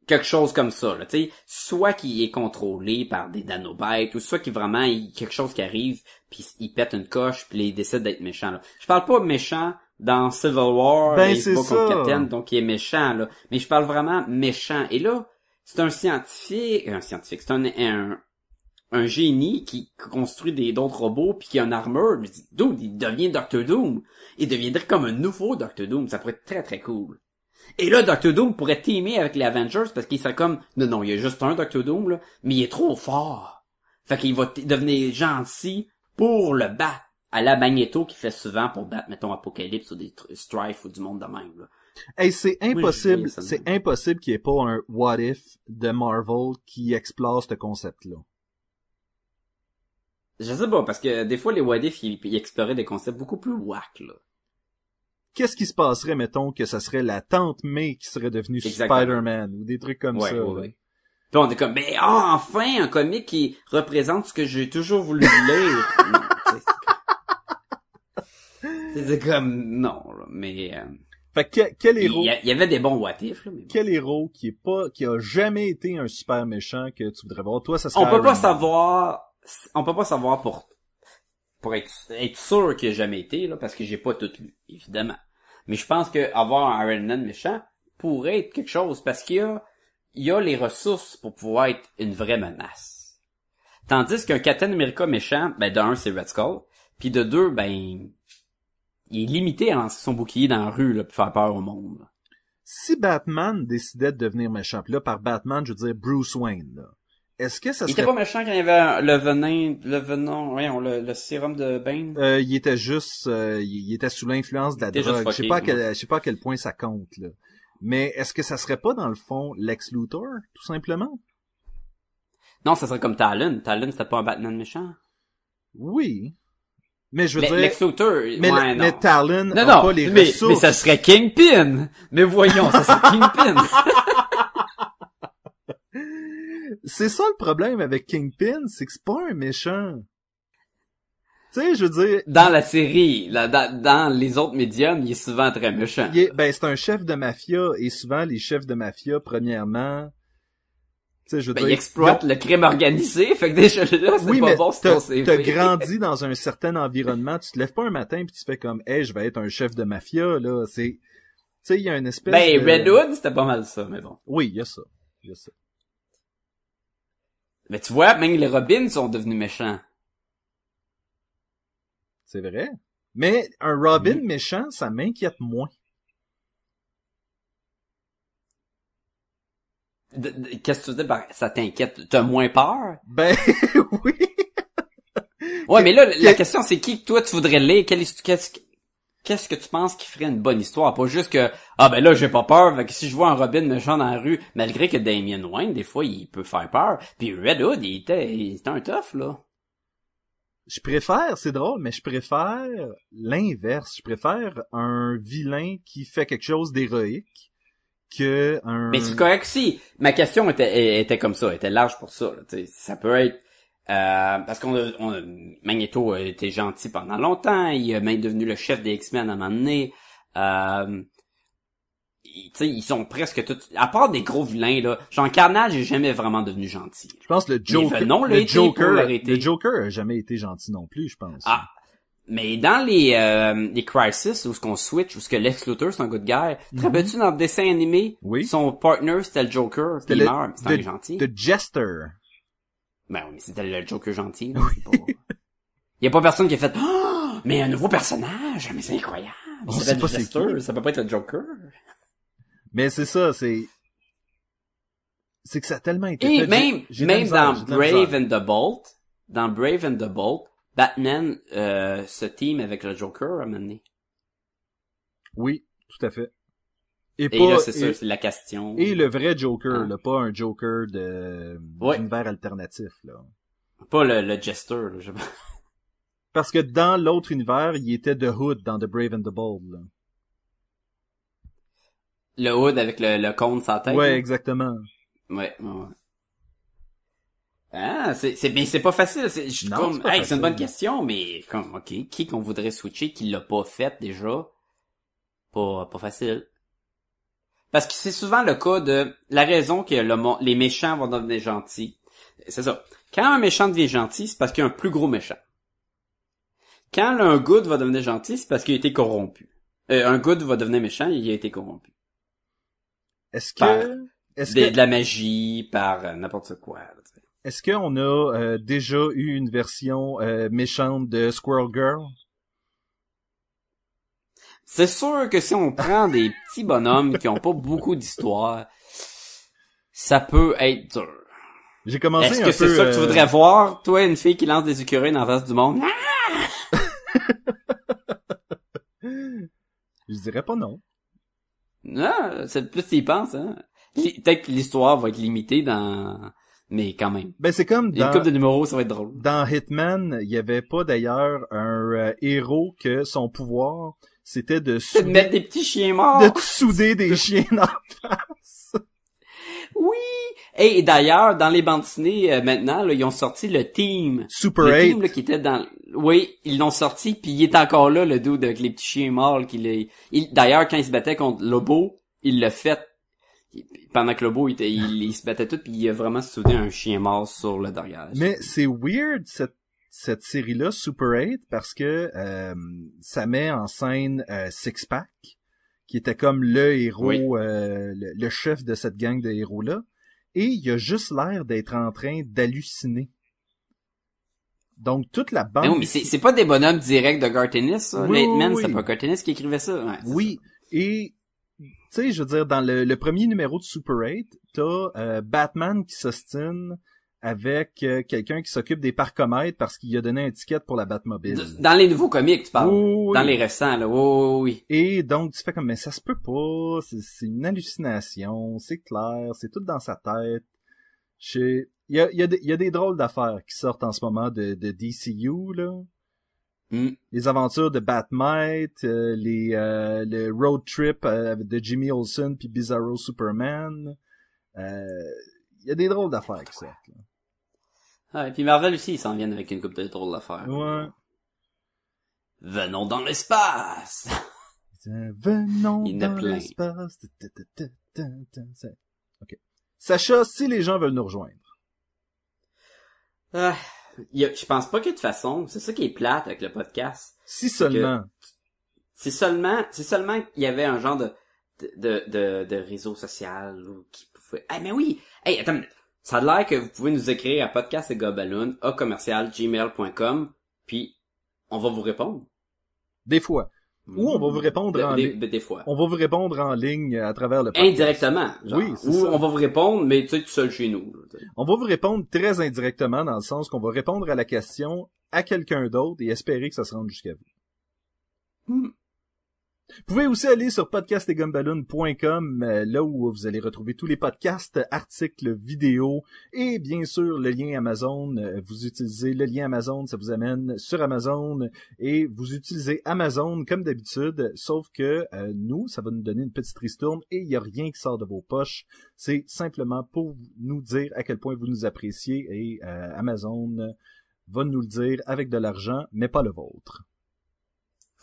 quelque chose comme ça, là, tu sais, soit qu'il est contrôlé par des nanobites, ou soit qu'il vraiment, il, quelque chose qui arrive, puis il pète une coche, puis il décide d'être méchant, là. Je parle pas méchant dans Civil War, Ben, il se bat contre. Captain, donc il est méchant, là. Mais je parle vraiment méchant. Et là, c'est un scientifique, un scientifique, c'est un, un, un génie qui construit des d'autres robots puis qui a une armure. Dis, Dude, il devient Doctor Doom. Il deviendrait comme un nouveau Doctor Doom. Ça pourrait être très très cool. Et là, Doctor Doom pourrait teamer avec les Avengers parce qu'il serait comme, non, non, il y a juste un Doctor Doom, là, mais il est trop fort. Fait qu'il va devenir gentil pour le battre. À la Magneto qui fait souvent pour battre, mettons, Apocalypse ou des tr- Strife ou du monde de même, là. Hey, c'est impossible, c'est impossible qu'il n'y ait pas un what if de Marvel qui explore ce concept-là. Je sais pas, parce que des fois, les What If, ils, ils exploraient des concepts beaucoup plus whack, là. Qu'est-ce qui se passerait, mettons, que ça serait la tante May qui serait devenue. Spider-Man ou des trucs comme Ouais, ça. ouais. Puis on est comme, mais ah, enfin, un comic qui représente ce que j'ai toujours voulu lire. (laughs) C'est comme, non, là, mais euh, Fait que que- quel héros, il y avait des bons what if, là, mais bon. quel héros qui est pas, qui a jamais été un super méchant que tu voudrais voir? Toi, ça serait On peut Iron pas Man. savoir, on peut pas savoir pour, pour être, être sûr qu'il a jamais été, là, parce que j'ai pas tout lu, évidemment. Mais je pense que avoir un Iron Man méchant pourrait être quelque chose, parce qu'il y a, il y a les ressources pour pouvoir être une vraie menace. Tandis qu'un Captain America méchant, ben, d'un, c'est Red Skull, puis de deux, ben, il est limité à lancer son bouclier dans la rue, là, pour faire peur au monde. là. Si Batman décidait de devenir méchant, puis là, par Batman, je veux dire Bruce Wayne, là. Est-ce que ça Il était serait pas méchant quand il y avait le venin, le venin, voyons, le, le sérum de Bane? Euh, il était juste, euh, il était sous l'influence de la drogue. Je sais pas, à quel, je sais pas à quel point ça compte là. Mais est-ce que ça serait pas dans le fond Lex Luthor, tout simplement? Non, ça serait comme Talon. Talon, c'était pas un Batman méchant. Oui. Mais je veux Le- dire, Luthor, mais, ouais, mais Talon non, a non, pas les mais, ressources. mais ça serait Kingpin. Mais voyons, ça serait Kingpin. (laughs) C'est ça le problème avec Kingpin, c'est que c'est pas un méchant. Tu sais, je veux dire, dans la série, là, dans, dans les autres médiums, il est souvent très méchant. il est, ben c'est un chef de mafia et souvent les chefs de mafia, premièrement, sais, je veux Ben, il exploite le crime organisé, (laughs) fait que déjà là, c'est Oui, pas mais bon si t'as grandi dans un certain environnement. Tu te lèves pas un matin puis tu fais comme, hey, je vais être un chef de mafia là. C'est, tu sais, il y a une espèce. Ben, de... Red Hood, c'était pas mal ça, mais bon. Oui, il y a ça, il y a ça. Mais tu vois, même les Robins sont devenus méchants. C'est vrai. Mais un Robin Mhm. méchant, ça m'inquiète moins. De- de- Qu'est-ce que tu veux dire par ça t'inquiète? T'as moins peur? Ben (laughs) oui. Ouais, mais là, la que- question, c'est qui toi tu voudrais lire? Qu'est-ce que qu'est-ce que tu penses qui ferait une bonne histoire? Pas juste que, ah ben là, j'ai pas peur, fait que si je vois un Robin méchant dans la rue, malgré que Damien Wayne, des fois, il peut faire peur. Puis Red Hood, il était, il était un tough, là. Je préfère, c'est drôle, mais je préfère l'inverse. Je préfère un vilain qui fait quelque chose d'héroïque que un. Mais c'est correct si. Ma question était, était comme ça, était large pour ça. là, ça peut être euh, parce qu'on a, on a- Magneto a été gentil pendant longtemps, il est même devenu le chef des X-Men à un moment donné. Euh, il- tu sais, ils sont presque tous. À part des gros vilains là, genre Carnage est jamais vraiment devenu gentil. Je pense que le Joker, le Joker, le Joker a jamais été gentil non plus, je pense. Ah. Mais dans les euh, les Crisis où ce qu'on switch, où ce que Lex Luthor c'est un good guy, te rappelles-tu dans le dessin animé. Oui. son partner c'était le Joker, puis C'était il le- meurt, c'est un de- gentil. The Jester. Ben oui, mais c'était le Joker gentil. là, c'est pas- Il y a pas personne qui a fait oh, mais un nouveau personnage, mais c'est incroyable. On sait pas c'est ça peut pas être le Joker. Mais c'est ça, c'est c'est que ça a tellement été Et fait. même de même dans de Brave and the Bolt, dans Brave and the Bolt, Batman euh, se team avec le Joker à un moment donné. Oui, tout à fait. Et, Et pas là c'est ça, c'est la question. et le vrai Joker, Ah. là, pas un Joker de Ouais. d'univers alternatif là. Pas le, le Jester. Là, je... Parce que dans l'autre univers, il était The Hood dans The Brave and the Bold. Là. Le hood avec le, le cône sans tête. Ouais, là. exactement. Ouais, ouais. Ah, c'est, c'est, mais c'est pas facile. C'est, je Non, comme, c'est hey, c'est une bonne question, mais comme, ok, qui qu'on voudrait switcher, qui l'a pas fait déjà? Pas, pas facile. Parce que c'est souvent le cas de, la raison que le, les méchants vont devenir gentils. C'est ça. Quand un méchant devient gentil, c'est parce qu'il y a un plus gros méchant. Quand un good va devenir gentil, c'est parce qu'il a été corrompu. Euh, un good va devenir méchant, il a été corrompu. Est-ce Par- que, est-ce De, que, de la magie, par euh, n'importe quoi. là. Est-ce qu'on a euh, déjà eu une version euh, méchante de Squirrel Girl? C'est sûr que si on prend des (laughs) petits bonhommes qui ont pas beaucoup d'histoire, ça peut être dur. J'ai commencé Est-ce que c'est ça que tu euh, voudrais voir, toi, une fille qui lance des écureuils dans la face du monde? (laughs) Je dirais pas non. Non, c'est plus tu y penses, hein. Peut-être que l'histoire va être limitée dans... Mais quand même. Ben c'est comme Une dans, couple de numéros, ça va être drôle. dans Hitman, il y avait pas d'ailleurs un euh, héros que son pouvoir c'était de C'est (laughs) de souder, mettre des petits chiens morts. de souder des (laughs) chiens dans Oui! Et d'ailleurs, dans les bandes dessinées, euh, maintenant, là, ils ont sorti le team. Super le 8. team là, qui était dans oui ils l'ont sorti puis il est encore là le dude avec les petits chiens morts il... d'ailleurs quand il se battait contre Lobo il l'a fait pendant que il, était- il, il se battait tout puis il a vraiment soudé un chien mort sur le derrière Mais c'est weird cette cette série-là, Super 8, parce que euh, ça met en scène euh, Six Pack, qui était comme le héros, Oui. euh, le, le chef de cette gang de héros-là, et il a juste l'air d'être en train d'halluciner. Donc toute la bande... mais oui mais c'est c'est pas des bonhommes directs de Gartenis ça Oui, Nate Man oui. pas Gartenis qui écrivait ça ouais, c'est Oui, et tu sais, je veux dire, dans le, le premier numéro de Super 8, t'as euh, Batman qui s'ostine avec euh, quelqu'un qui s'occupe des parcomètres parce qu'il a donné un ticket pour la. Batmobile. Dans les nouveaux comics tu parles Oui, dans les récents là oui oui oui Et donc, tu fais comme, mais ça se peut pas, c'est c'est une hallucination, c'est clair, c'est tout dans sa tête. Il y a, y, a y a des drôles d'affaires qui sortent en ce moment de, de DCU, là. Hmm. Les aventures de Batmite, euh, les, euh, le road trip euh, de Jimmy Olsen puis Bizarro Superman. Euh, Il y a des drôles d'affaires qui sortent. là. Ouais, puis Marvel aussi ils s'en viennent avec une coupe de drôles d'affaires Ouais. venons dans l'espace (laughs) Venons Il dans l'espace. Ok. Sacha, si les gens veulent nous rejoindre. Ah, y a- je pense pas que de toute façon, c'est ça qui est plate avec le podcast. Si seulement. C'est seulement, c'est seulement qu'il y avait un genre de, de, de, de réseau social ou qui pouvait, ah, mais oui! Hey, attends une. Ça a l'air que vous pouvez nous écrire à podcast à commercial gmail.com, puis on va vous répondre. Des fois. Ou on va vous répondre De- en ligne. des- des fois. On va vous répondre en ligne à travers le podcast. Indirectement. genre. Oui, Ou ça. on va vous répondre, mais tu sais, tout seul chez nous. On va vous répondre très indirectement dans le sens qu'on va répondre à la question à quelqu'un d'autre et espérer que ça se rende jusqu'à vous. Hmm. Vous pouvez aussi aller sur podcastetgumballoon.com, euh, là où vous allez retrouver tous les podcasts, articles, vidéos et bien sûr le lien Amazon. Euh, Vous utilisez le lien Amazon, ça vous amène sur Amazon et vous utilisez Amazon comme d'habitude, sauf que euh, nous, ça va nous donner une petite ristourne et il n'y a rien qui sort de vos poches. C'est simplement pour nous dire à quel point vous nous appréciez et euh, Amazon va nous le dire avec de l'argent, mais pas le vôtre.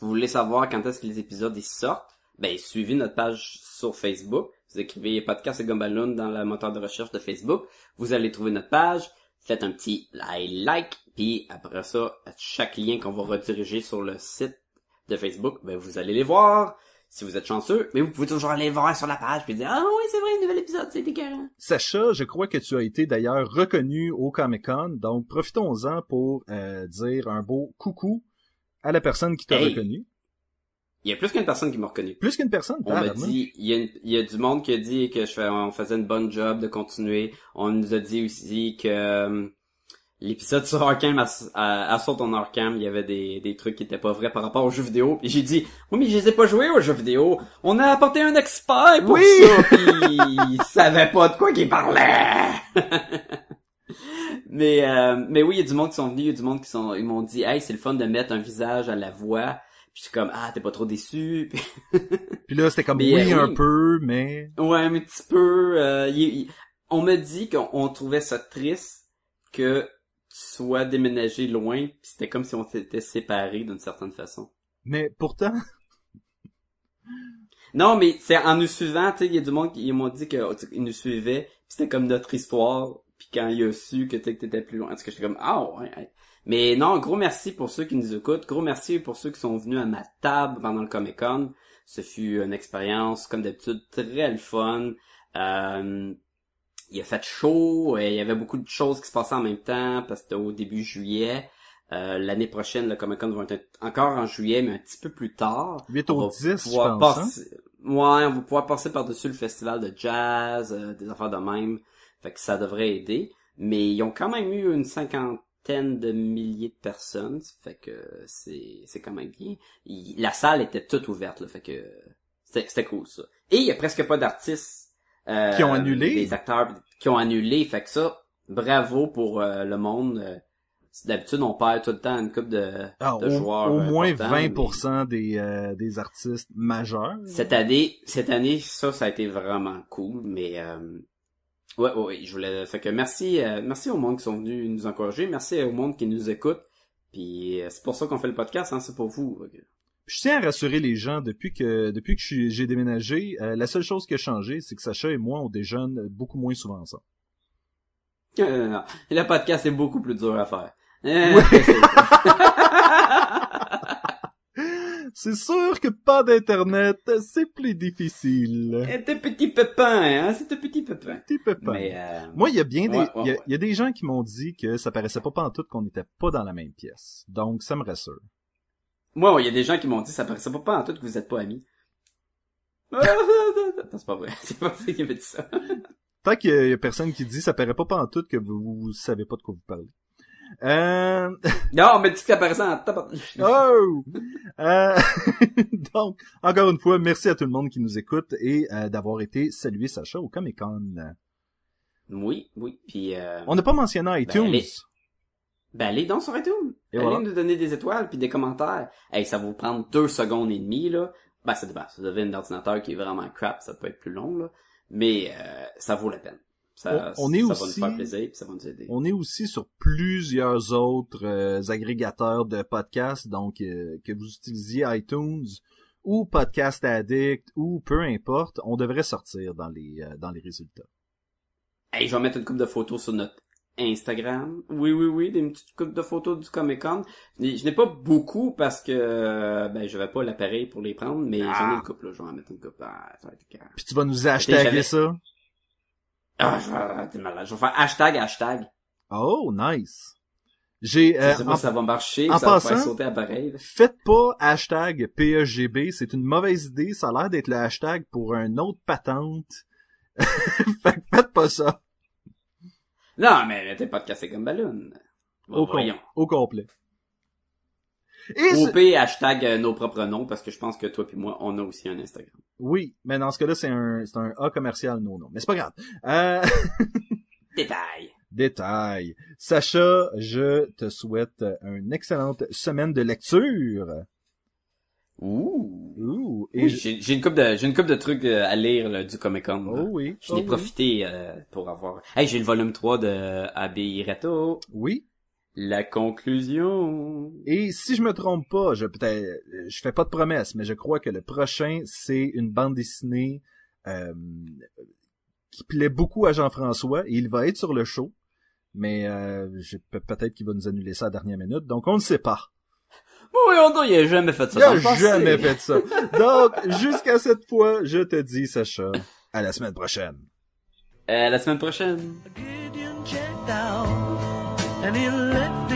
Vous voulez savoir quand est-ce que les épisodes sortent? Ben, suivez notre page sur Facebook. Vous écrivez podcast et Gumballoon dans le moteur de recherche de Facebook. Vous allez trouver notre page. Faites un petit like, puis après ça, à chaque lien qu'on va rediriger sur le site de Facebook, ben, vous allez les voir. Si vous êtes chanceux, mais vous pouvez toujours aller voir sur la page puis dire, ah oui, c'est vrai, un nouvel épisode, c'est écœurant. Sacha, je crois que tu as été d'ailleurs reconnu au Comic Con, donc profitons-en pour euh, dire un beau coucou à la personne qui t'a Hey. reconnu. Il y a plus qu'une personne qui m'a reconnu. Plus qu'une personne, On m'a dit, il y, a une- il y a du monde qui a dit que je fais, on faisait une bonne job de continuer. On nous a dit aussi que euh, l'épisode sur Arkham, Assault on Arkham, il y avait des, des trucs qui étaient pas vrais par rapport aux jeux vidéo. Puis j'ai dit, oui mais je les ai pas joués aux jeux vidéo. On a apporté un expert pour Oui! ça. Puis il savait pas de quoi qu'il parlait. (laughs) mais euh, mais oui, il y a du monde qui sont venus, il y a du monde qui sont, ils m'ont dit, hey c'est le fun de mettre un visage à la voix. Puis J'étais comme ah t'es pas trop déçu. (laughs) Puis, là, c'était comme Mais, oui, euh, un oui. peu, mais... ouais un petit peu. euh, il- il- on m'a dit qu'on on trouvait ça triste que tu sois déménagé loin. Puis c'était comme si on s'était séparés d'une certaine façon. Mais pourtant, (laughs) Non, mais c'est en nous suivant, tu sais, il y a du monde qui ils m'ont dit qu'ils nous suivaient, c'était comme notre histoire, puis quand il a su que t'étais plus loin, parce que j'étais comme ah ouais, ouais. Mais non, gros merci pour ceux qui nous écoutent, gros merci pour ceux qui sont venus à ma table pendant le Comic Con. Ce fut une expérience comme d'habitude très le fun. Euh, il a fait chaud, et il y avait beaucoup de choses qui se passaient en même temps parce que c'était au début juillet. Euh, L'année prochaine, le Comic Con va être encore en juillet, mais un petit peu plus tard. 8 On au va 10, je hein? passer- Ouais, on va pouvoir passer par-dessus le festival de jazz, euh, des affaires de même. Fait que ça devrait aider. Mais ils ont quand même eu une cinquantaine de milliers de personnes. Fait que c'est, c'est quand même bien. Il- la salle était toute ouverte, là. Fait que c'était, cool, ça. Et il y a presque pas d'artistes. euh, Qui ont annulé? Des acteurs qui ont annulé. Fait que ça, bravo pour euh, le monde. Euh, D'habitude, on perd tout le temps une coupe de, Ah, de au, joueurs. au euh, moins importants, mais- 20% des, euh, des artistes majeurs. cette année, cette année, ça, ça a été vraiment cool, mais euh, ouais, ouais, ouais, je voulais, fait que merci, euh, merci au monde qui sont venus nous encourager, merci au monde qui nous écoute, puis euh, c'est pour ça qu'on fait le podcast, hein, c'est pour vous. Je tiens à rassurer les gens, depuis que depuis que j'ai déménagé, euh, la seule chose qui a changé, c'est que Sacha et moi, on déjeune beaucoup moins souvent ensemble. Euh, (laughs) non, le podcast est beaucoup plus dur à faire. (laughs) Euh, (laughs) C'est sûr que pas d'internet, c'est plus difficile. c'est un petit pépin, hein, c'est un petit pépin. Petit pépin. Mais euh, Moi, il y a bien des, Ouais, ouais, il y a- ouais. il y, a des gens qui m'ont dit que ça paraissait pas pantoute qu'on n'était pas dans la même pièce. Donc, ça me rassure. moi, il y a des gens qui m'ont dit, ça paraissait pas en tout que vous êtes pas amis. (laughs) Non, c'est pas vrai, (laughs) c'est pas vrai qui avait dit ça. Tant qu'il y a personne qui dit ça paraît pas pantoute que vous, vous savez pas de quoi vous parlez. Euh... (laughs) Non, on m'a dit que ça paraissait en. Oh! Euh, (laughs) Donc, encore une fois, merci à tout le monde qui nous écoute et euh, d'avoir été salué Sacha au Comic Con. Oui, oui, puis euh, On n'a pas mentionné iTunes. allez. Ben, allez donc sur iTunes. Et allez voilà. nous donner des étoiles puis des commentaires. Hey, ça va vous prendre deux secondes et demie, là. Ben, ça dépend. Si vous avez un ordinateur qui est vraiment crap, ça peut être plus long, là. Mais, euh, ça vaut la peine. Ça, On- on est ça aussi- va nous faire plaisir ça va nous aider. On est aussi sur plusieurs autres euh, agrégateurs de podcasts, donc euh, que vous utilisiez iTunes ou Podcast Addict ou peu importe, on devrait sortir dans les euh, dans les résultats. Hey, je vais mettre une coupe de photos sur notre Instagram. Oui, oui, oui, des petites coupes de photos du Comic Con. Je n'ai pas beaucoup parce que, ben, j'avais pas l'appareil pour les prendre, mais j'en ai une coupe, là. Je vais en mettre une coupe. Ah, ça va être carré. Puis tu vas nous j'avais- ça? Ah, je vais, t'es malade. Je vais faire hashtag, hashtag. Oh, nice. J'ai Je euh, sais pas en- si ça va marcher, en ça va faire passant- sauter l'appareil. là. Faites pas hashtag PEGB, c'est une mauvaise idée, ça a l'air d'être le hashtag pour un autre patente. (laughs) fait faites pas ça. Non, mais mettez pas de café comme ballon. Bon, Au, com- au complet. Et Au c'est- pire, hashtag euh, nos propres noms, parce que je pense que toi puis moi, on a aussi un Instagram. Oui, mais dans ce cas-là, c'est un, c'est un A commercial non non. Mais c'est pas grave. Euh, (laughs) Détail. détail. Sacha, je te souhaite une excellente semaine de lecture. Ouh. Ouh, et Oui, je- j'ai une coupe de j'ai une coupe de trucs euh, à lire là, du Comic Con. Oh oui. Je n'ai oh oui. profité euh, pour avoir. Hey, j'ai le volume 3 de Abbé Reto. Oui. La conclusion. Et si je me trompe pas, je peut-être, je fais pas de promesses, mais je crois que le prochain c'est une bande dessinée euh, qui plaît beaucoup à Jean-François et il va être sur le show, mais euh, peut-être qu'il va nous annuler ça à la dernière minute, donc on ne sait pas. Oui, on il a jamais fait ça. Il a passé. jamais fait ça. Donc jusqu'à cette fois, je te dis Sacha, à la semaine prochaine. Euh, la semaine prochaine. Gideon checked out and he left it